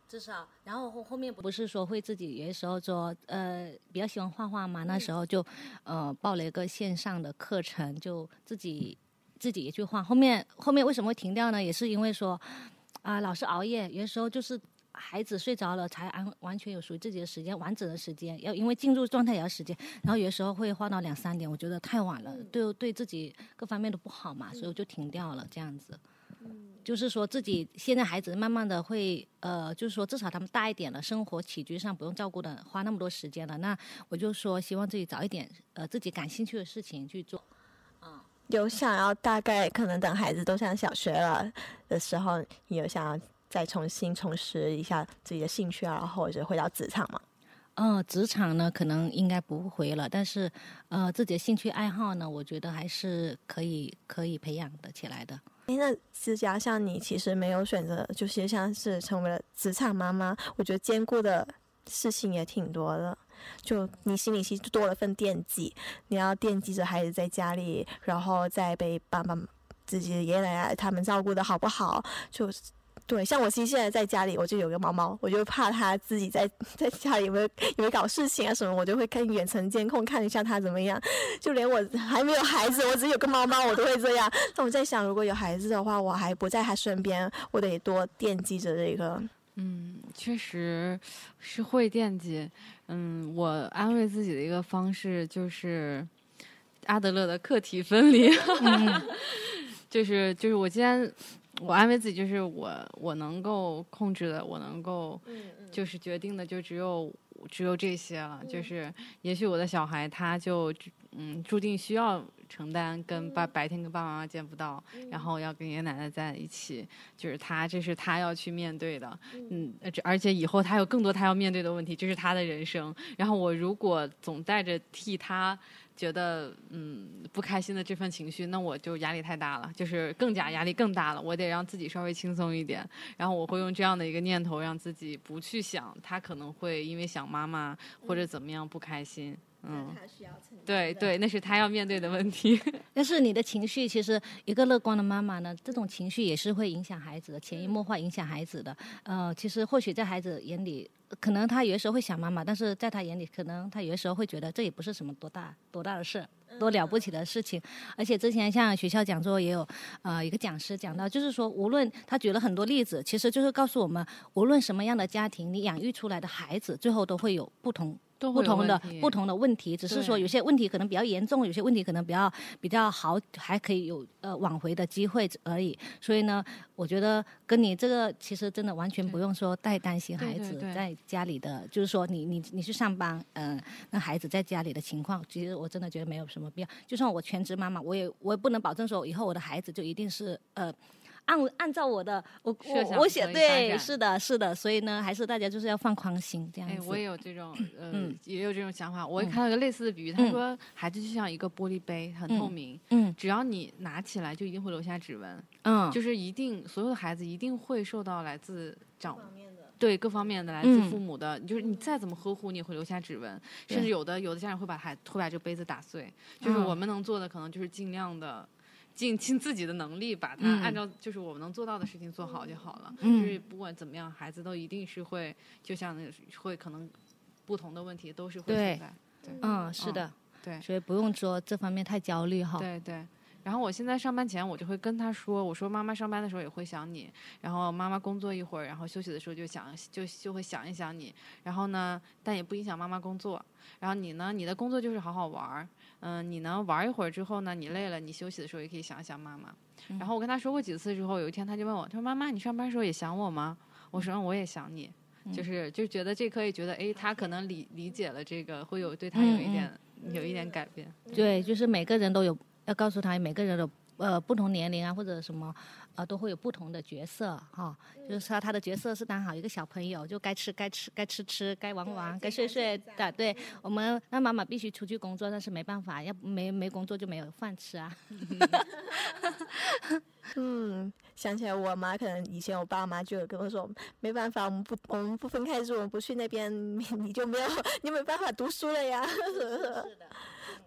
B: 至少，然后后后面不是说会自己有的时候说，呃，比较喜欢画画嘛，那时候就，呃，报了一个线上的课程，就自己自己也去画。后面后面为什么会停掉呢？也是因为说，啊、老是熬夜，有的时候就是孩子睡着了才安完全有属于自己的时间，完整的时间。要因为进入状态也要时间，然后有的时候会画到两三点，我觉得太晚了，对对自己各方面都不好嘛，所以我就停掉了这样子。就是说自己现在孩子慢慢的会呃，就是说至少他们大一点了，生活起居上不用照顾的，花那么多时间了。那我就说希望自己早一点呃自己感兴趣的事情去做。
A: 有想要大概可能等孩子都上小学了的时候，你有想要再重新重拾一下自己的兴趣啊，或者回到职场嘛？
B: 嗯，职场呢可能应该不回了，但是呃自己的兴趣爱好呢，我觉得还是可以可以培养的起来的。
A: 哎，那思佳，像你其实没有选择，就是像是成为了职场妈妈，我觉得兼顾的事情也挺多的。就你心里其实多了份惦记，你要惦记着孩子在家里，然后再被爸爸、自己的爷爷奶奶他们照顾的好不好？就对，像我其实现在在家里，我就有个猫猫，我就怕它自己在在家里有没有有没有搞事情啊什么，我就会看远程监控看一下它怎么样。就连我还没有孩子，我只有个猫猫，我都会这样。那我在想，如果有孩子的话，我还不在他身边，我得多惦记着这个。
C: 嗯，确实是会惦记。嗯，我安慰自己的一个方式就是阿德勒的课题分离，就是就是我既然我安慰自己，就是我我能够控制的，我能够就是决定的，就只有只有这些了。就是也许我的小孩他就嗯注定需要。承担跟爸白天跟爸爸妈妈见不到，然后要跟爷爷奶奶在一起，就是他，这是他要去面对的，嗯，而且以后他有更多他要面对的问题，这是他的人生。然后我如果总带着替他觉得嗯不开心的这份情绪，那我就压力太大了，就是更加压力更大了。我得让自己稍微轻松一点，然后我会用这样的一个念头，让自己不去想他可能会因为想妈妈或者怎么样不开心。
A: 嗯，
C: 对对，那是他要面对的问题。
B: 但是你的情绪，其实一个乐观的妈妈呢，这种情绪也是会影响孩子的，潜移默化影响孩子的。呃，其实或许在孩子眼里，可能他有的时候会想妈妈，但是在他眼里，可能他有的时候会觉得这也不是什么多大多大的事，多了不起的事情。而且之前像学校讲座也有，呃，一个讲师讲到，就是说，无论他举了很多例子，其实就是告诉我们，无论什么样的家庭，你养育出来的孩子，最后都会有不同。不同的不同的问题，只是说有些问题可能比较严重，有些问题可能比较比较好，还可以有呃挽回的机会而已。所以呢，我觉得跟你这个其实真的完全不用说太担心孩子在家里的，就是说你你你去上班，嗯，那孩子在家里的情况，其实我真的觉得没有什么必要。就算我全职妈妈，我也我也不能保证说以后我的孩子就一定是呃。按按照我的我我我写对是的是的，所以呢，还是大家就是要放宽心这样子。
C: 哎，我也有这种嗯，也有这种想法。我也看到一个类似的比喻，他说孩子就像一个玻璃杯，很透明，嗯，只要你拿起来，就一定会留下指纹，嗯，就是一定所有的孩子一定会受到来自长对各方面的来自父母的，就是你再怎么呵护，你也会留下指纹，甚至有的有的家长会把孩会把这个杯子打碎。就是我们能做的，可能就是尽量的。尽尽自己的能力，把它按照就是我们能做到的事情做好就好了。就是不管怎么样，孩子都一定是会，就像那个会可能不同的问题都是会存在。对，
B: 嗯，是的，
C: 对，
B: 所以不用说这方面太焦虑哈。
C: 对对。然后我现在上班前，我就会跟他说：“我说妈妈上班的时候也会想你，然后妈妈工作一会儿，然后休息的时候就想就就会想一想你。然后呢，但也不影响妈妈工作。然后你呢，你的工作就是好好玩儿。嗯，你呢玩一会儿之后呢，你累了，你休息的时候也可以想一想妈妈。然后我跟他说过几次之后，有一天他就问我，他说：妈妈，你上班时候也想我吗？我说：我也想你。就是就觉得这可以觉得，哎，他可能理理解了这个，会有对他有一点有一点改变。
B: 对，就是每个人都有。要告诉他，每个人的呃不同年龄啊，或者什么，呃都会有不同的角色哈。就是说他的角色是当好一个小朋友，就该吃该吃该吃吃，该玩玩该睡睡的。对我们那妈妈必须出去工作，但是没办法，要没没工作就没有饭吃啊。
A: 嗯，想起来我妈可能以前我爸妈就有跟我说，没办法，我们不我们不分开住，我们不去那边，你就没有你没办法读书了呀。是的。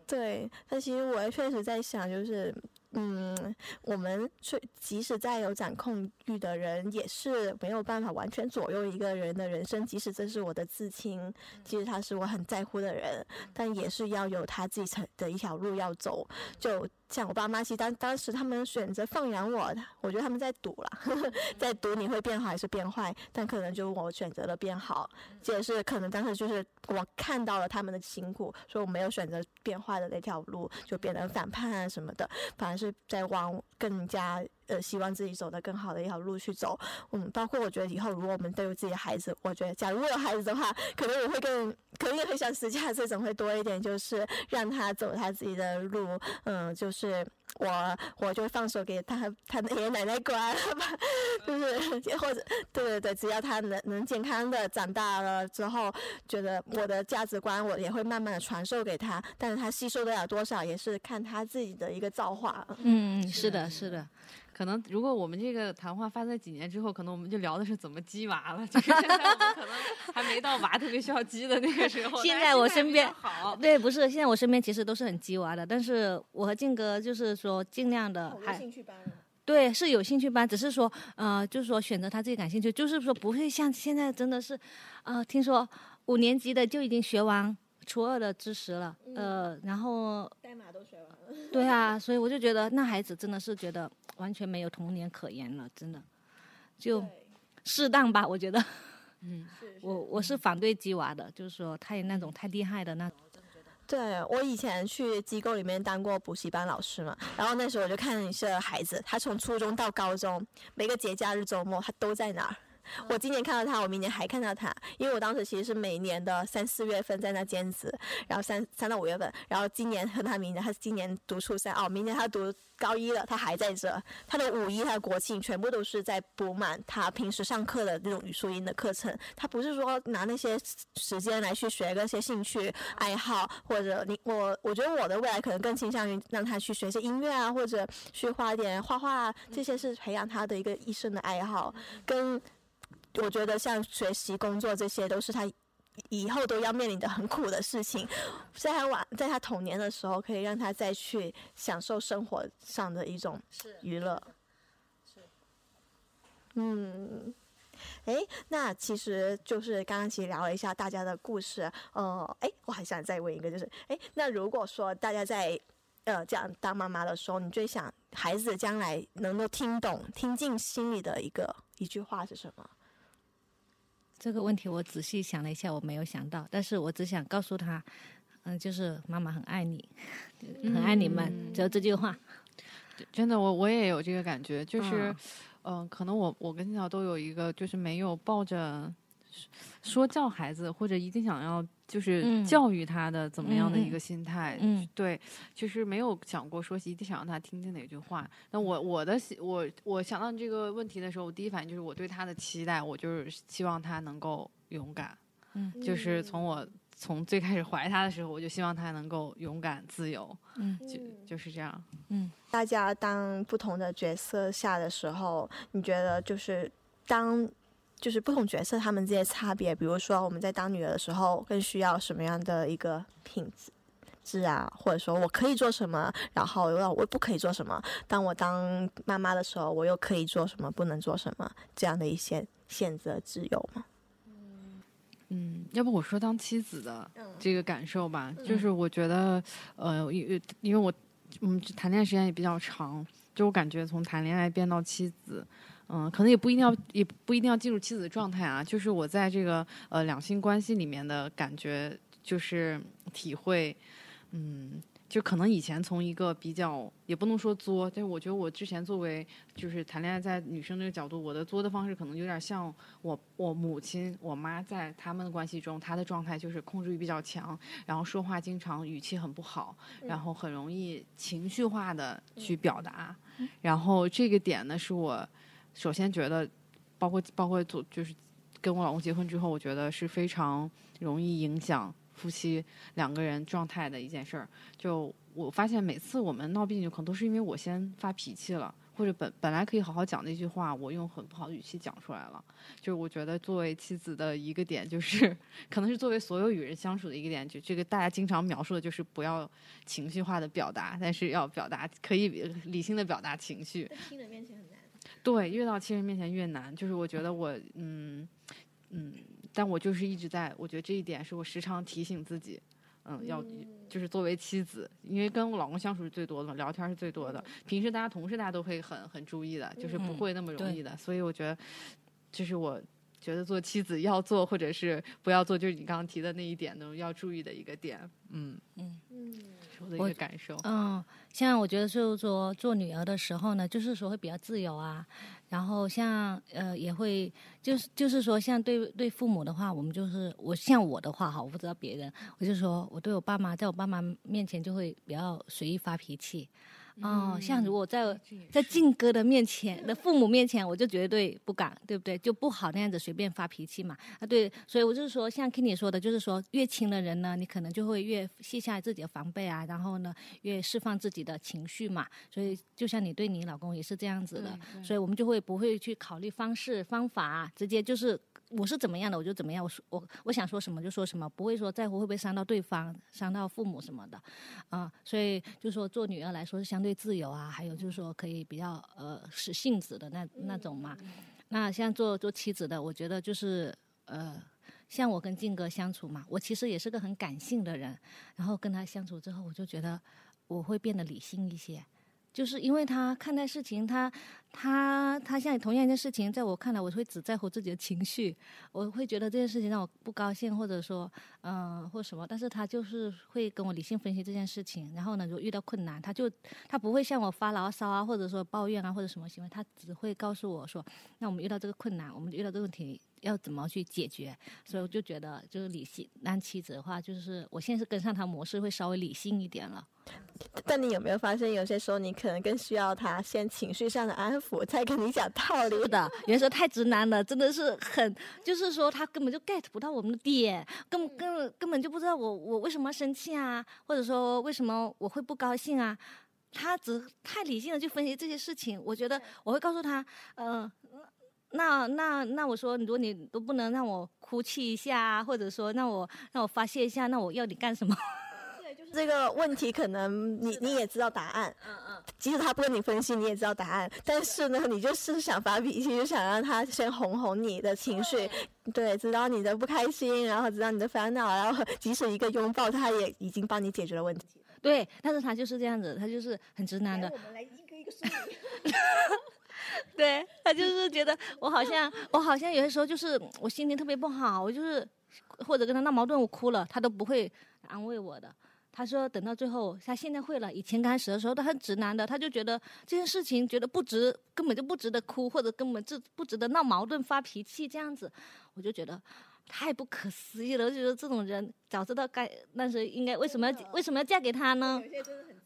A: 对，但其实我也确实在想，就是，嗯，我们虽即使再有掌控欲的人，也是没有办法完全左右一个人的人生。即使这是我的至亲，即使他是我很在乎的人，但也是要有他自己成的一条路要走。就。像我爸妈，其实当当时他们选择放养我，我觉得他们在赌了，在赌你会变好还是变坏。但可能就我选择了变好，这也是可能当时就是我看到了他们的辛苦，所以我没有选择变坏的那条路，就变成反叛啊什么的，反是在往更加呃希望自己走得更好的一条路去走。嗯，包括我觉得以后如果我们都有自己的孩子，我觉得假如我有孩子的话，可能我会更可能也会像私家这种会多一点，就是让他走他自己的路。嗯，就是我我就放手给他他的爷爷奶奶管吧，就是 或者对对对，只要他能能健康的长大了之后，觉得我的价值观我也会慢慢的传授给他，但是他吸收得了多少，也是看他自己的一个造化。
B: 嗯嗯，是的，是的。
C: 可能如果我们这个谈话发在几年之后，可能我们就聊的是怎么鸡娃了。就是现 在我们可能还没到娃特别需要鸡的那个时候。
B: 现在我身边
C: 好，
B: 对，不是现在我身边其实都是很鸡娃的，但是我和静哥就是说尽量的还
A: 兴趣班。
B: 对，是有兴趣班，只是说呃，就是说选择他自己感兴趣，就是说不会像现在真的是，呃，听说五年级的就已经学完初二的知识了，呃，然后
A: 代码都学完了。
B: 对啊，所以我就觉得那孩子真的是觉得。完全没有童年可言了，真的，就适当吧，我觉得。
C: 嗯，
B: 我我是反对鸡娃的，就是说太那种太厉害的那。
A: 对我以前去机构里面当过补习班老师嘛，然后那时候我就看一些孩子，他从初中到高中，每个节假日周末他都在那儿。我今年看到他，我明年还看到他，因为我当时其实是每年的三四月份在那兼职，然后三三到五月份，然后今年和他明年，他今年读初三哦，明年他读高一了，他还在这，他的五一、他的国庆全部都是在补满他平时上课的那种语数英的课程，他不是说拿那些时间来去学那些兴趣爱好，或者你我我觉得我的未来可能更倾向于让他去学些音乐啊，或者去画点画画啊，这些是培养他的一个一生的爱好，跟。我觉得像学习、工作这些都是他以后都要面临的很苦的事情，在他晚在他童年的时候，可以让他再去享受生活上的一种娱乐。是。嗯，哎，那其实就是刚刚其实聊了一下大家的故事，呃，哎，我还想再问一个，就是，哎，那如果说大家在呃这样当妈妈的时候，你最想孩子将来能够听懂、听进心里的一个一句话是什么？
B: 这个问题我仔细想了一下，我没有想到，但是我只想告诉他，嗯，就是妈妈很爱你，很爱你们，只有这句话。
C: 真的，我我也有这个感觉，就是，嗯，可能我我跟金晓都有一个，就是没有抱着。说教孩子或者一定想要就是教育他的怎么样的一个心态？
B: 嗯，
C: 对，就是没有想过说一定想让他听听哪句话。那我我的我我想到这个问题的时候，我第一反应就是我对他的期待，我就是希望他能够勇敢。
B: 嗯，
C: 就是从我从最开始怀他的时候，我就希望他能够勇敢自由。
B: 嗯，
C: 就就是这样。
B: 嗯，
A: 大家当不同的角色下的时候，你觉得就是当。就是不同角色他们这些差别，比如说我们在当女儿的时候，更需要什么样的一个品质啊，或者说我可以做什么，然后我我不可以做什么。当我当妈妈的时候，我又可以做什么，不能做什么，这样的一些选择自由吗？
C: 嗯，要不我说当妻子的这个感受吧，就是我觉得，呃，因因为我嗯谈恋爱时间也比较长，就我感觉从谈恋爱变到妻子。嗯，可能也不一定要，也不一定要进入妻子的状态啊。就是我在这个呃两性关系里面的感觉，就是体会，嗯，就可能以前从一个比较，也不能说作，但是我觉得我之前作为就是谈恋爱在女生这个角度，我的作的方式可能有点像我我母亲我妈在他们的关系中，她的状态就是控制欲比较强，然后说话经常语气很不好，然后很容易情绪化的去表达，然后这个点呢是我。首先觉得，包括包括做就是跟我老公结婚之后，我觉得是非常容易影响夫妻两个人状态的一件事儿。就我发现每次我们闹别扭，可能都是因为我先发脾气了，或者本本来可以好好讲那句话，我用很不好的语气讲出来了。就是我觉得作为妻子的一个点，就是可能是作为所有与人相处的一个点，就这个大家经常描述的就是不要情绪化的表达，但是要表达可以理性的表达情绪。
A: 亲人面前很。
C: 对，越到亲人面前越难。就是我觉得我，嗯嗯，但我就是一直在，我觉得这一点是我时常提醒自己，嗯，要就是作为妻子，因为跟我老公相处是最多的，聊天是最多的。平时大家同事大家都会很很注意的，就是不会那么容易的。所以我觉得，就是我觉得做妻子要做或者是不要做，就是你刚刚提的那一点呢，要注意的一个点。嗯
B: 嗯
A: 嗯，
C: 我的一个感受。
B: 嗯，像我觉得就是说做女儿的时候呢，就是说会比较自由啊，然后像呃也会就是就是说像对对父母的话，我们就是我像我的话哈，我不知道别人，我就说我对我爸妈在我爸妈面前就会比较随意发脾气。哦，像如果在在靖哥的面前的父母面前，我就绝对不敢，对不对？就不好那样子随便发脾气嘛。啊，对，所以我就是说，像 Kenny 说的，就是说越亲的人呢，你可能就会越卸下自己的防备啊，然后呢，越释放自己的情绪嘛。所以就像你对你老公也是这样子的，所以我们就会不会去考虑方式方法，直接就是我是怎么样的我就怎么样，我说我我想说什么就说什么，不会说在乎会不会伤到对方、伤到父母什么的，啊、所以就说做女儿来说是相对自由啊，还有就是说可以比较呃使性子的那那种嘛。那像做做妻子的，我觉得就是呃。像我跟静哥相处嘛，我其实也是个很感性的人，然后跟他相处之后，我就觉得我会变得理性一些，就是因为他看待事情，他他他像同样一件事情，在我看来，我会只在乎自己的情绪，我会觉得这件事情让我不高兴，或者说嗯、或什么，但是他就是会跟我理性分析这件事情，然后呢，如果遇到困难，他就他不会向我发牢骚啊，或者说抱怨啊，或者什么行为，他只会告诉我说，那我们遇到这个困难，我们遇到这个问题。要怎么去解决？所以我就觉得，就是理性当妻子的话，就是我现在是跟上他模式，会稍微理性一点了。
A: 但你有没有发现，有些时候你可能更需要他先情绪上的安抚，再跟你讲道理？
B: 是的，有的时候太直男了，真的是很，就是说他根本就 get 不到我们的点，根本根本根本就不知道我我为什么生气啊，或者说为什么我会不高兴啊。他只太理性的去分析这些事情，我觉得我会告诉他，嗯、那那那我说，如果你都不能让我哭泣一下啊，或者说让我让我发泄一下，那我要你干什么？
A: 这个问题可能你你也知道答案，
B: 嗯嗯，
A: 即使他不跟你分析，你也知道答案。但是呢，你就是想发脾气，就想让他先哄哄你的情绪，对，知道你的不开心，然后知道你的烦恼，然后即使一个拥抱，他也已经帮你解决了问题。
B: 对，但是他就是这样子，他就是很直男的，
A: 我们来一个一个说明。
B: 对他就是觉得我好像我好像有些时候就是我心情特别不好，我就是或者跟他闹矛盾，我哭了，他都不会安慰我的。他说等到最后，他现在会了。以前刚开始的时候，他很直男的，他就觉得这件事情觉得不值，根本就不值得哭，或者根本这不值得闹矛盾、发脾气这样子。我就觉得太不可思议了，我就觉得这种人早知道该那时候应该为什么要为什么要嫁给他呢？
A: 些真的很直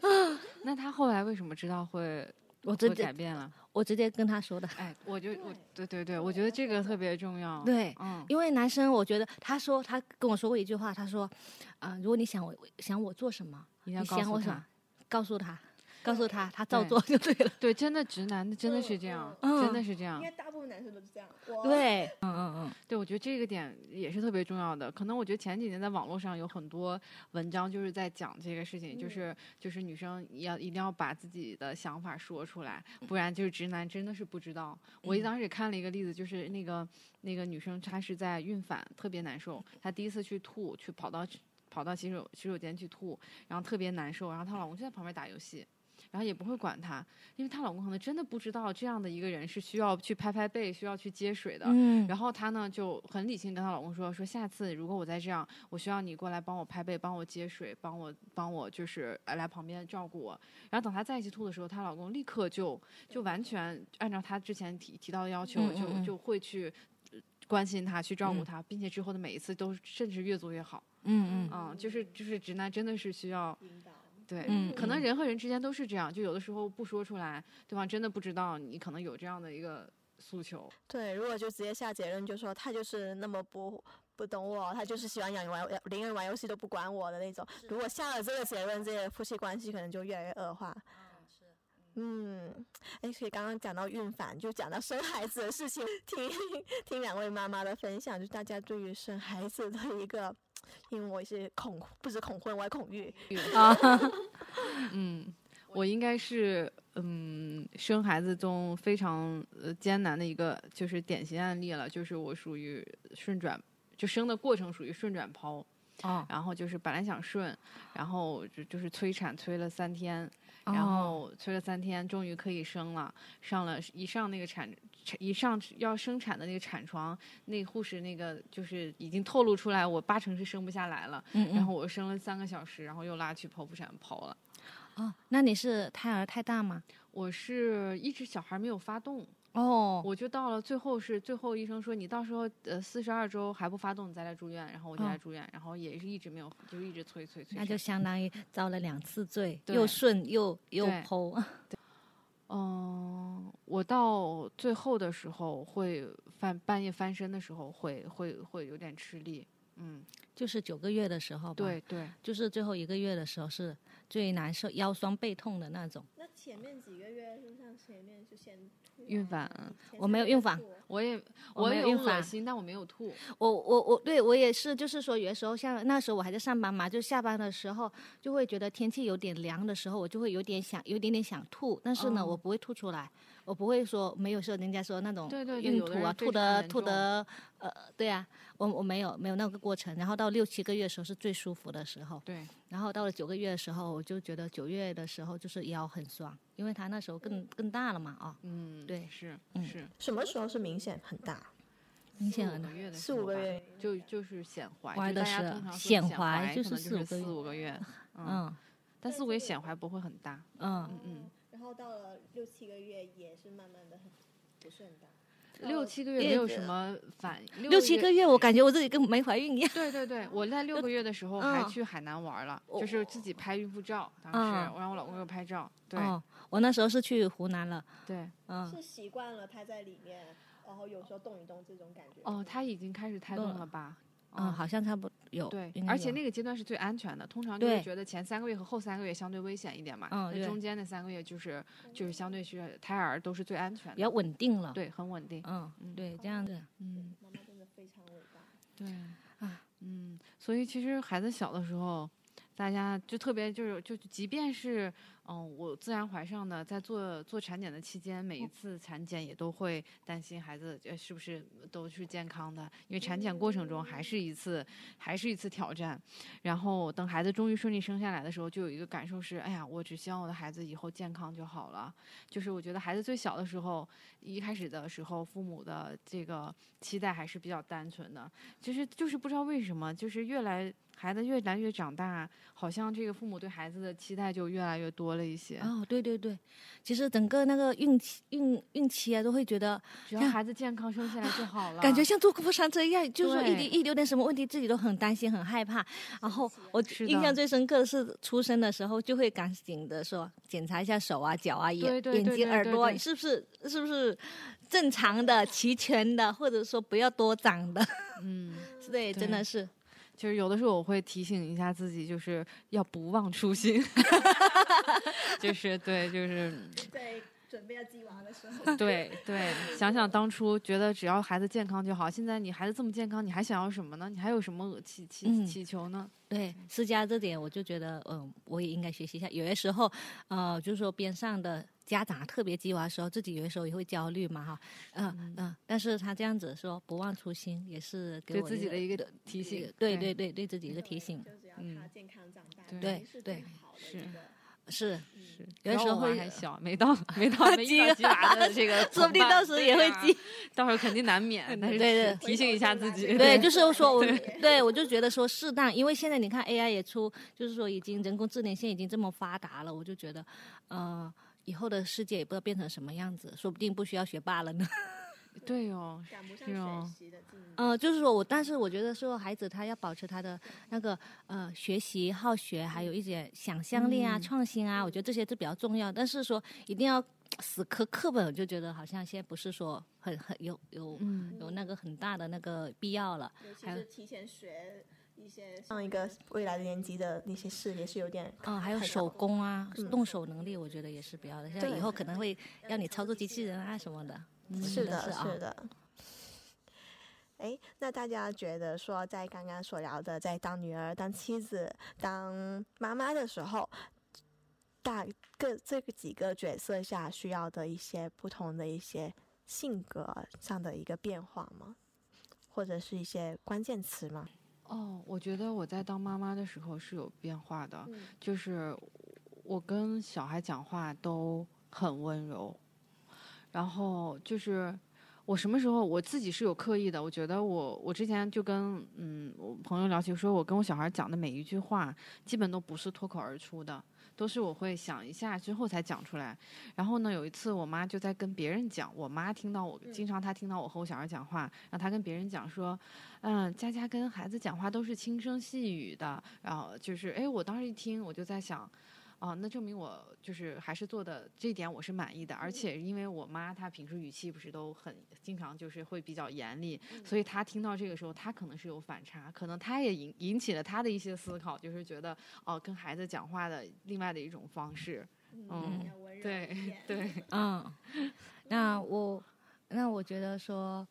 A: 男。
C: 那他后来为什么知道会
B: 我直
C: 接改
B: 接
C: 变了？
B: 我直接跟他说的。
C: 哎，我就我对对对，我觉得这个特别重要。
B: 对，
C: 嗯，
B: 因为男生，我觉得他说他跟我说过一句话，他说，啊、如果你想我想我做什么，你想我什么，告诉他，告诉他，他照做就对了。
C: 对，真的直男的真的是这样，
B: 嗯
C: 真的是这样。
A: 应该大部分男生都是这样。
B: 对，嗯嗯嗯，
C: 对，我觉得这个点也是特别重要的。可能我觉得前几年在网络上有很多文章就是在讲这个事情，就是就是女生要一定要把自己的想法说出来，不然就是直男真的是不知道。我一当时也看了一个例子，就是那个那个女生她是在孕反，特别难受，她第一次去吐，去跑到跑到洗手洗手间去吐，然后特别难受，然后她老公就在旁边打游戏。然后也不会管他，因为她老公可能真的不知道这样的一个人是需要去拍拍背、需要去接水的。
B: 嗯，
C: 然后她呢就很理性跟她老公说：“说下次如果我再这样，我需要你过来帮我拍背、帮我接水、帮我帮我就是呃来旁边照顾我。”然后等她再一起吐的时候，她老公立刻就就完全按照她之前提提到的要求，
B: 嗯嗯嗯
C: 就就会去呃关心她、去照顾
B: 嗯
C: 她，并且之后的每一次都甚至越做越好。
B: 嗯嗯
C: 嗯，就是就是直男真的是需要。对，
B: 嗯
C: 可能
B: 嗯
C: 人和人之间都是这样，就有的时候不说出来，对方真的不知道你可能有这样的一个诉求。
A: 对，如果就直接下结论，就说他就是那么不不懂我，他就是喜欢养玩连人玩游戏都不管我的那种。如果下了这个结论，这些夫妻关系可能就越来越恶化。嗯，哎，所以刚刚讲到孕反，就讲到生孩子的事情，听听两位妈妈的分享，就大家对于生孩子的一个，因为我是恐不止恐婚，我还恐育。
B: 啊，
C: 嗯，我应该是嗯生孩子中非常呃艰难的一个就是典型案例了，就是我属于顺转，就生的过程属于顺转剖，
B: 哦
C: 然后就是本来想顺，然后就就是催产催了三天，然后催了三天，终于可以生了。上了一上那个产一上要生产的那个产床，那护士那个就是已经透露出来，我八成是生不下来了。
B: 嗯
C: 然后我生了三个小时，然后又拉去剖腹产剖了。
B: 哦，那你是胎儿太大吗？
C: 我是一直小孩没有发动，
B: 哦，
C: 我就到了最后是最后医生说你到时候呃四十二周还不发动，你再来住院，然后我就来
B: 哦
C: 住院，然后也是一直没有，就一直催催催。
B: 那就相当于遭了两次罪，又顺又又
C: 对
B: 剖。
C: 嗯，我到最后的时候会翻半夜翻身的时候会会会有点吃力，嗯，
B: 就是九个月的时候吧，
C: 对，对，
B: 就是最后一个月的时候是最难受，腰酸背痛的那种。
A: 那前面几个月就像前面就先
C: 孕反
B: 我没有孕反
C: 我也
B: 我没有
C: 有
B: 孕反
C: 恶心，但我没有吐，
B: 我我我对我也是，就是说有的时候像那时候我还在上班嘛，就下班的时候就会觉得天气有点凉的时候，我就会有点想有点点想吐，但是呢，
C: 哦
B: 我不会吐出来，我不会说没有说人家说那种
C: 对对对
B: 孕吐啊，吐的吐的呃对啊，我我没有没有那个过程，然后到六七个月的时候是最舒服的时候，
C: 对，
B: 然后到了九个月的时候，我就觉得九月的时候就是腰很酸，因为他那时候更更大了嘛啊，
C: 嗯，
B: 对
C: 是
B: 嗯
C: 是，
A: 什么时候是明显很大？
B: 明显很大
C: 四五个。月的
A: 四
C: 时候吧
A: 五个月
C: 就就是显怀，
B: 怀的是显
C: 显
B: 怀就是四五个月
C: 嗯，
B: 嗯
C: 但四五个月显怀不会很大，
B: 嗯，
C: 嗯嗯。
A: 然后到了六七个月也是慢慢的很不是很大。
C: 六七个月
B: 月
C: 没有什么反应，
B: 六七个月我感觉我自己跟没怀孕一样。
C: 对对对，我在六个月的时候还
B: 嗯
C: 去海南玩了，
B: 哦
C: 就是自己拍孕妇照，当时
B: 嗯
C: 我让我老公给我拍照，对
B: 哦，我那时候是去湖南了，
C: 对，
B: 嗯，
A: 是习惯了他在里面，然后有时候动一动这种感觉。
C: 哦，他已经开始胎动
B: 了
C: 吧？
B: 嗯，好像差不多有，
C: 对而且那个阶段是最安全的，通常就
B: 对
C: 是觉得前三个月和后三个月相对危险一点嘛，
B: 嗯
C: 那中间那三个月就是就是相对是胎儿都是最安全
B: 比较
C: 的，
B: 稳定了。，
C: 对，很稳定，
B: 嗯，对，这样子，
C: 嗯，
A: 妈妈真的非常伟大。
C: 对，
B: 啊，
C: 嗯，所以其实孩子小的时候，大家就特别就是就即便是嗯我自然怀上的，在做做产检的期间，每一次产检也都会担心孩子呃是不是都是健康的，因为产检过程中还是一次还是一次挑战。然后等孩子终于顺利生下来的时候，就有一个感受是，哎呀，我只希望我的孩子以后健康就好了。就是我觉得孩子最小的时候，一开始的时候，父母的这个期待还是比较单纯的。其实就是不知道为什么，就是越来孩子越来越长大，好像这个父母对孩子的期待就越来越多了一些。
B: 哦，对对对，其实整个那个孕期孕孕期啊，都会觉得
C: 只要孩子健康生下来就好了，
B: 感觉像坐过山车一样，就是说一
C: 对
B: 一有点什么问题，自己都很担心、很害怕。然后我印象最深刻的是出生的时候，就会赶紧的说检查一下手啊、脚啊、眼眼睛、耳朵是不是是不是正常的、齐全的，或者说不要多长的。
C: 嗯，
B: 对，真的是。
C: 就是有的时候我会提醒一下自己，就是要不忘初心，就是对，就是
A: 在准备要鸡娃的时候，
C: 对对，想想当初觉得只要孩子健康就好，现在你孩子这么健康，你还想要什么呢？你还有什么祈祈
B: 嗯
C: 祈求呢？
B: 对思佳这点，我就觉得，嗯，我也应该学习一下。有些时候，呃，就是说边上的家长特别鸡娃的时候，自己有的时候也会焦虑嘛，哈，嗯嗯、但是他这样子说不忘初心，也是给
C: 对
B: 我
C: 自己的一个提醒。
B: 对对对对自己一个提醒，
A: 就只要
C: 嗯
A: 他健康长大，
C: 对
A: 是
B: 对
C: 是。
B: 是
C: 是，
B: 有的时候
C: 还小，没到 没到没遇到鸡娃的这个，
B: 说不定到时候也会
C: 对啊
B: 鸡。
C: 到时候肯定难免，但是
B: 对对
C: 提醒一下自己。
B: 对，就是说我，对我就觉得说适当，因为现在你看 AI 也出，就是说已经人工智能现在已经这么发达了，我就觉得，呃，以后的世界也不知道变成什么样子，说不定不需要学霸了呢。
C: 对哦，
A: 赶不上学习的进度。
B: 呃，就是说我，但是我觉得说孩子他要保持他的那个呃学习好学，还有一些想象力啊、
C: 嗯
B: 创新啊，我觉得这些都比较重要。但是说一定要死磕课本，我就觉得好像现在不是说很很有有、
C: 嗯
B: 有那个很大的那个必要了。
A: 尤其
B: 还
A: 是提前学一些上一个未来的年级的那些事，也是有点
B: 嗯，还有手工啊，
A: 嗯
B: 动手能力，我觉得也是比较的。像
A: 对
B: 以后可能会要你操作机器人啊什么的。嗯
A: 是的，
B: 是啊
A: 是的。哎，那大家觉得说，在刚刚所聊的，在当女儿、当妻子、当妈妈的时候，大各这个几个角色下需要的一些不同的一些性格上的一个变化吗？或者是一些关键词吗？
C: 哦，我觉得我在当妈妈的时候是有变化的，
A: 嗯
C: 就是我跟小孩讲话都很温柔，然后就是我什么时候我自己是有刻意的，我觉得我我之前就跟嗯我朋友聊起，说我跟我小孩讲的每一句话，基本都不是脱口而出的。都是我会想一下之后才讲出来，然后呢，有一次我妈就在跟别人讲，我妈听到我经常她听到我和我小孩讲话，然后她跟别人讲说，嗯，佳佳跟孩子讲话都是轻声细语的，然后就是，哎，我当时一听我就在想。哦，那证明我就是还是做的这一点我是满意的，而且因为我妈她平时语气不是都很经常就是会比较严厉，所以她听到这个时候她可能是有反差，可能她也引引起了她的一些思考，就是觉得哦跟孩子讲话的另外的一种方式，嗯，对对，
B: 嗯，那我那我觉得说。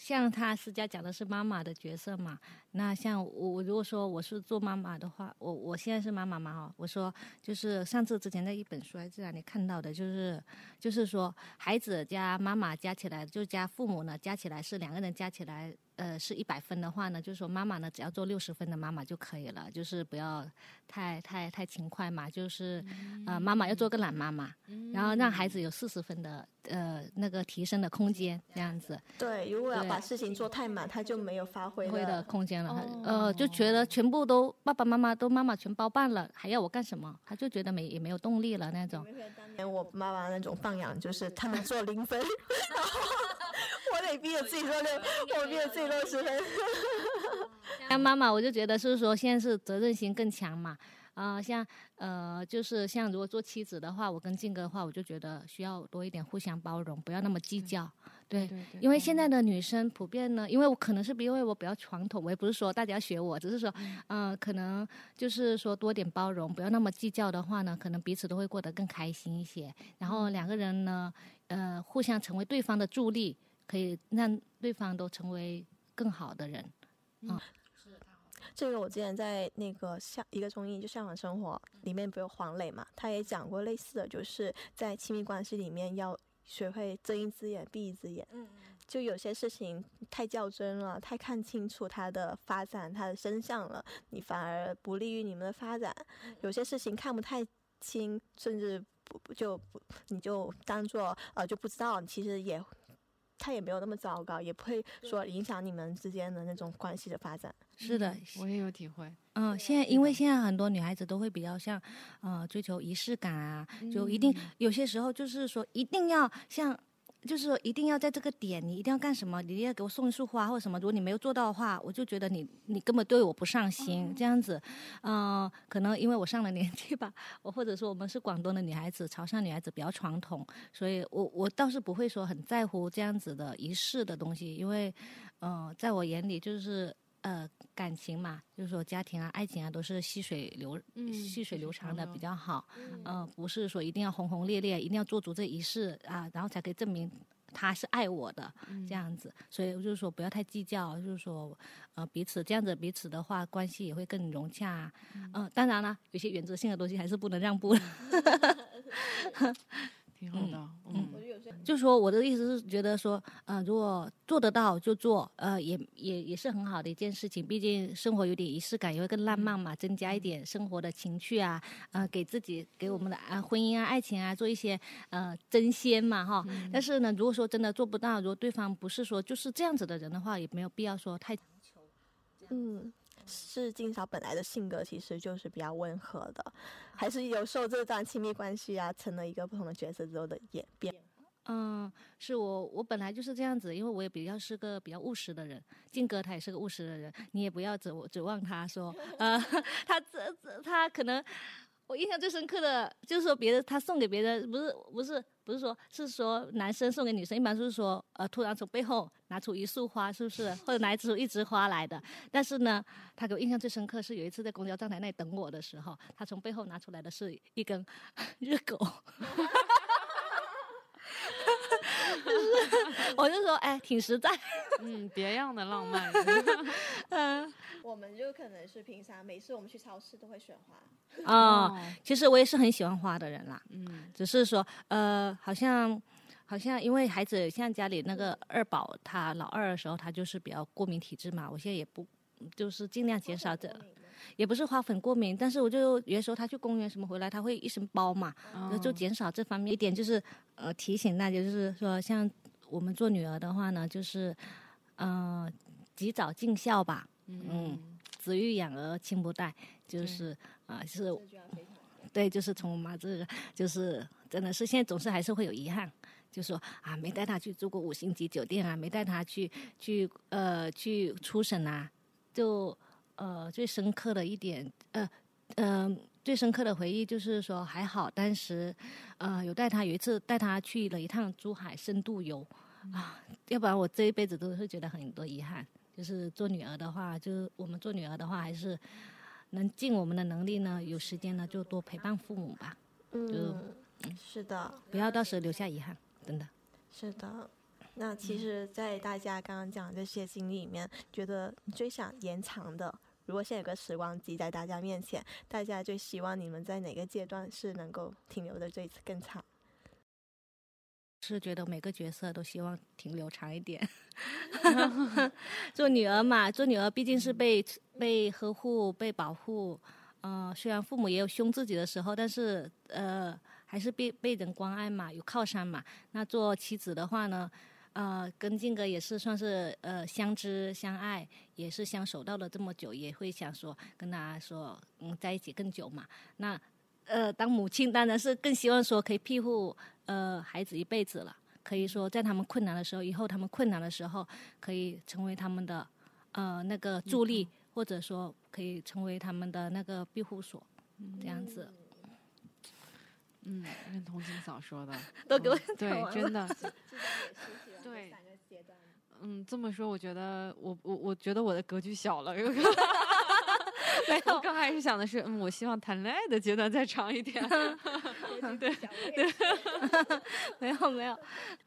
B: 像他私家讲的是妈妈的角色嘛，那像我我如果说我是做妈妈的话，我我现在是妈妈嘛哈，我说就是上次之前在一本书还是哪里看到的，就是就是说孩子加妈妈加起来就加父母呢加起来是两个人加起来。呃，是一百分的话呢，就是说妈妈呢，只要做六十分的妈妈就可以了，就是不要太太太勤快嘛，就是呃，妈妈要做个懒妈妈，然后让孩子有四十分的呃那个提升的空间，这样子。
A: 对，如果要把事情做太满，他就没有发挥
B: 的空间了。呃，就觉得全部都爸爸妈妈都妈妈全包办了，还要我干什么？他就觉得没也没有动力了那种。
A: 当 年我妈妈那种放养，就是他们做零分。我得逼着自己做六，我逼着自己做十分。
B: 像妈妈，我就觉得是说现在是责任心更强嘛。啊，像呃，就是像如果做妻子的话，我跟静哥的话，我就觉得需要多一点互相包容，不要那么计较。对，因为现在的女生普遍呢，因为我可能是因为我比较传统，我也不是说大家学我，只是说，嗯，可能就是说多点包容，不要那么计较的话呢，可能彼此都会过得更开心一些。然后两个人呢，呃，互相成为对方的助力。可以让对方都成为更好的人，嗯，
A: 这个我之前在那个向一个综艺就《向往生活》里面不有黄磊嘛，他也讲过类似的，就是在亲密关系里面要学会睁一只眼闭一只眼，嗯就有些事情太较真了，太看清楚它的发展、它的真相了，你反而不利于你们的发展。有些事情看不太清，甚至不就不你就当做呃就不知道，其实也。他也没有那么糟糕，也不会说影响你们之间的那种关系的发展。
B: 是的，
C: 我也有体会。
B: 嗯，现在因为现在很多女孩子都会比较像，呃，追求仪式感啊，就一定有些时候就是说一定要像。就是说，一定要在这个点，你一定要干什么？你一定要给我送一束花或者什么？如果你没有做到的话，我就觉得你你根本对我不上心。这样子，嗯，可能因为我上了年纪吧，我或者说我们是广东的女孩子，潮汕女孩子比较传统，所以我我倒是不会说很在乎这样子的仪式的东西，因为，嗯，在我眼里就是。呃，感情嘛，就是说家庭啊、爱情啊，都是细水流细水流长的比较好。嗯，不是说一定要轰轰烈烈，一定要做足这仪式啊，然后才可以证明他是爱我的这样子。所以就是说不要太计较，就是说呃彼此这样子彼此的话，关系也会更融洽。嗯，当然了，有些原则性的东西还是不能让步。
C: 挺好的，嗯，
B: 就说我的意思是觉得说，呃，如果做得到就做，呃，也也也是很好的一件事情。毕竟生活有点仪式感，也会更浪漫嘛，增加一点生活的情趣啊，呃，给自己给我们的啊婚姻啊爱情啊做一些呃增鲜嘛哈。但是呢，如果说真的做不到，如果对方不是说就是这样子的人的话，也没有必要说太强求。
A: 嗯。是金嫂本来的性格其实就是比较温和的，还是有受这段亲密关系啊，成了一个不同的角色之后的演变。
B: 嗯，是我我本来就是这样子，因为我也比较是个比较务实的人。静哥他也是个务实的人，你也不要指指望他说，呃，他这这他可能。我印象最深刻的就是说，别人他送给别人，不是不是不是说，是说男生送给女生，一般都是说，呃，突然从背后拿出一束花，是不是？或者拿出一枝花来的。但是呢，他给我印象最深刻是有一次在公交站台那里等我的时候，他从背后拿出来的是一根 热狗。我就说，哎，挺实在。
C: 嗯，别样的浪漫。
A: 嗯，我们就可能是平常每次我们去超市都会选花。
B: 啊，其实我也是很喜欢花的人啦。嗯，只是说，呃，好像，好像因为孩子像家里那个二宝，他老二的时候，他就是比较过敏体质嘛。我现在也不，就是尽量减少这。也不是花粉过敏，但是我就有的时候他去公园什么回来，他会一身包嘛，那就
C: 哦。
B: 减少这方面。一点，就是呃提醒大家，就是说像我们做女儿的话呢，就是呃及早尽孝吧，
C: 嗯。
B: 子欲养而亲不待，就是啊、是对，就是从我妈这个，就是真的是现在总是还是会有遗憾，就说啊，没带她去住过五星级酒店啊，没带她去去呃去出省啊，就呃最深刻的一点呃呃最深刻的回忆就是说还好当时呃有带他有一次带他去了一趟珠海深度游啊，要不然我这一辈子都会觉得很多遗憾。就是做女儿的话，就是我们做女儿的话，还是能尽我们的能力呢，有时间呢就多陪伴父母吧，
A: 嗯，是的，
B: 不要到时候留下遗憾，真的。
A: 是的。那其实，在大家刚刚讲的这些经历里面，觉得你最想延长的，如果现在有个时光机在大家面前，大家最希望你们在哪个阶段是能够停留的最更长？
B: 是觉得每个角色都希望停留长一点。做女儿嘛，做女儿毕竟是被被呵护、被保护。呃，虽然父母也有凶自己的时候，但是呃，还是被被人关爱嘛，有靠山嘛。那做妻子的话呢，呃，跟静哥也是算是呃相知相爱，也是相守到了这么久，也会想说跟他说，嗯，在一起更久嘛。那呃，当母亲当然是更希望说可以庇护呃孩子一辈子了，可以说在他们困难的时候，以后他们困难的时候，可以成为他们的呃那个助力，或者说可以成为他们的那个庇护所，这样子。
C: 嗯，认同金嫂说的，
B: 都给我
C: 嗯对，真的，对，嗯，这么说，我觉得我我我觉得我的格局小了，
B: 没
C: 我刚开始想的是，嗯，我希望谈恋爱的阶段再长一点。对 对
B: 没有没有，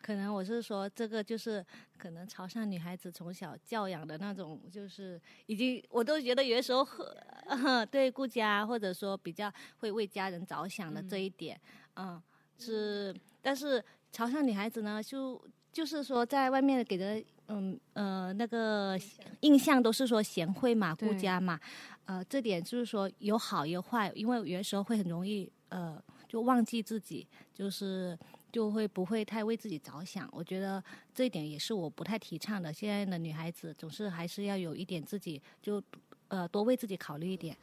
B: 可能我是说这个就是可能潮汕女孩子从小教养的那种，就是已经我都觉得有的时候和、呃、对顾家或者说比较会为家人着想的这一点，嗯，是，但是潮汕女孩子呢，就就是说在外面给的嗯呃那个印象都是说贤惠嘛，顾家嘛，呃，这点就是说有好有坏，因为有的时候会很容易呃就忘记自己，就是就会不会太为自己着想。我觉得这一点也是我不太提倡的。现在的女孩子总是还是要有一点自己就呃多为自己考虑一点，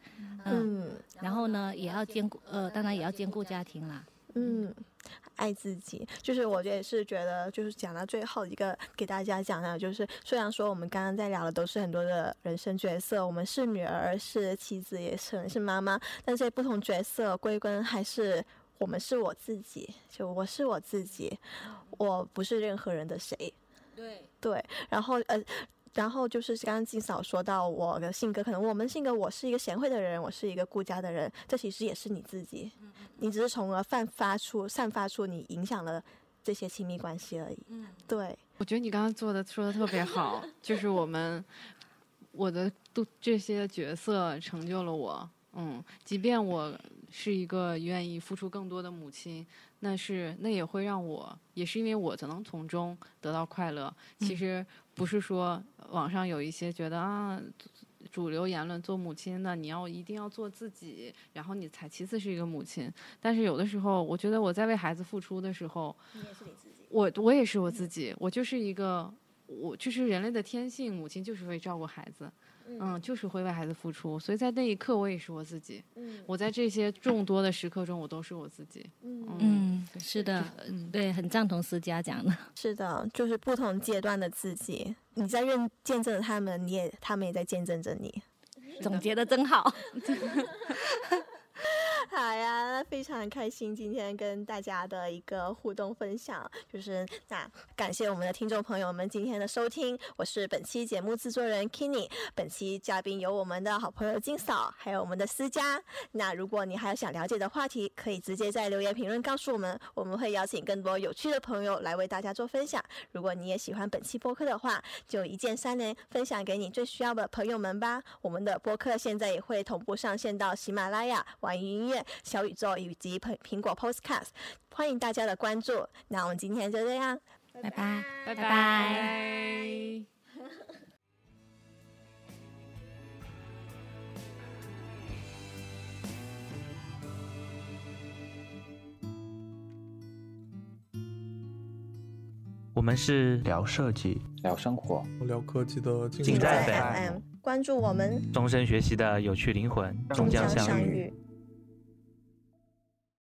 B: 嗯，
A: 嗯
B: 然后呢也要兼顾呃，当然也要兼顾家庭啦。
A: 嗯，爱自己，就是我也是觉得，就是讲到最后一个给大家讲的，就是虽然说我们刚刚在聊的都是很多的人生角色，我们是女儿，是妻子，也是是妈妈，但这些不同角色归根还是我们是我自己，就我是我自己，我不是任何人的谁。
B: 对，
A: 对，然后呃，然后就是刚刚金嫂说到我的性格，可能我们性格，我是一个贤惠的人，我是一个顾家的人，这其实也是你自己，你只是从而散发出散发出你影响了这些亲密关系而已。
B: 嗯，
A: 对，
C: 我觉得你刚刚做的说的特别好，就是我们我的都这些角色成就了我。嗯，即便我是一个愿意付出更多的母亲，那是那也会让我，也是因为我才能从中得到快乐。其实不是说网上有一些觉得啊，主流言论做母亲的，你要一定要做自己，然后你才其次是一个母亲。但是有的时候，我觉得我在为孩子付出的时候。我我也是我自己，我就是一个，我就是人类的天性，母亲就是会照顾孩子，嗯，就是会为孩子付出，所以在那一刻我也是我自己，
A: 嗯
C: 我在这些众多的时刻中，我都是我自己，
A: 嗯，
B: 嗯，是的，
C: 嗯，
B: 对，很赞同思佳讲的。
A: 是的，就是不同阶段的自己，你在认见证他们，你也他们也在见证着你。
B: 总结的真好。
A: 好呀，非常开心今天跟大家的一个互动分享，就是那感谢我们的听众朋友们今天的收听，我是本期节目制作人 Kenny，本期嘉宾有我们的好朋友金嫂，还有我们的思佳。那如果你还有想了解的话题，可以直接在留言评论告诉我们，我们会邀请更多有趣的朋友来为大家做分享。如果你也喜欢本期播客的话，就一键三连，分享给你最需要的朋友们吧。我们的播客现在也会同步上线到喜马拉雅、网易音乐、小宇宙以及苹果 Podcast，欢迎大家的关注。那我们今天就这样，
B: 拜拜，
C: 拜
B: 拜。
D: 我们是
E: 聊设计、
F: 聊生活、
G: 聊科技的。
A: FM 关注我们，
D: 终身学习的有趣灵魂
A: 终将相遇。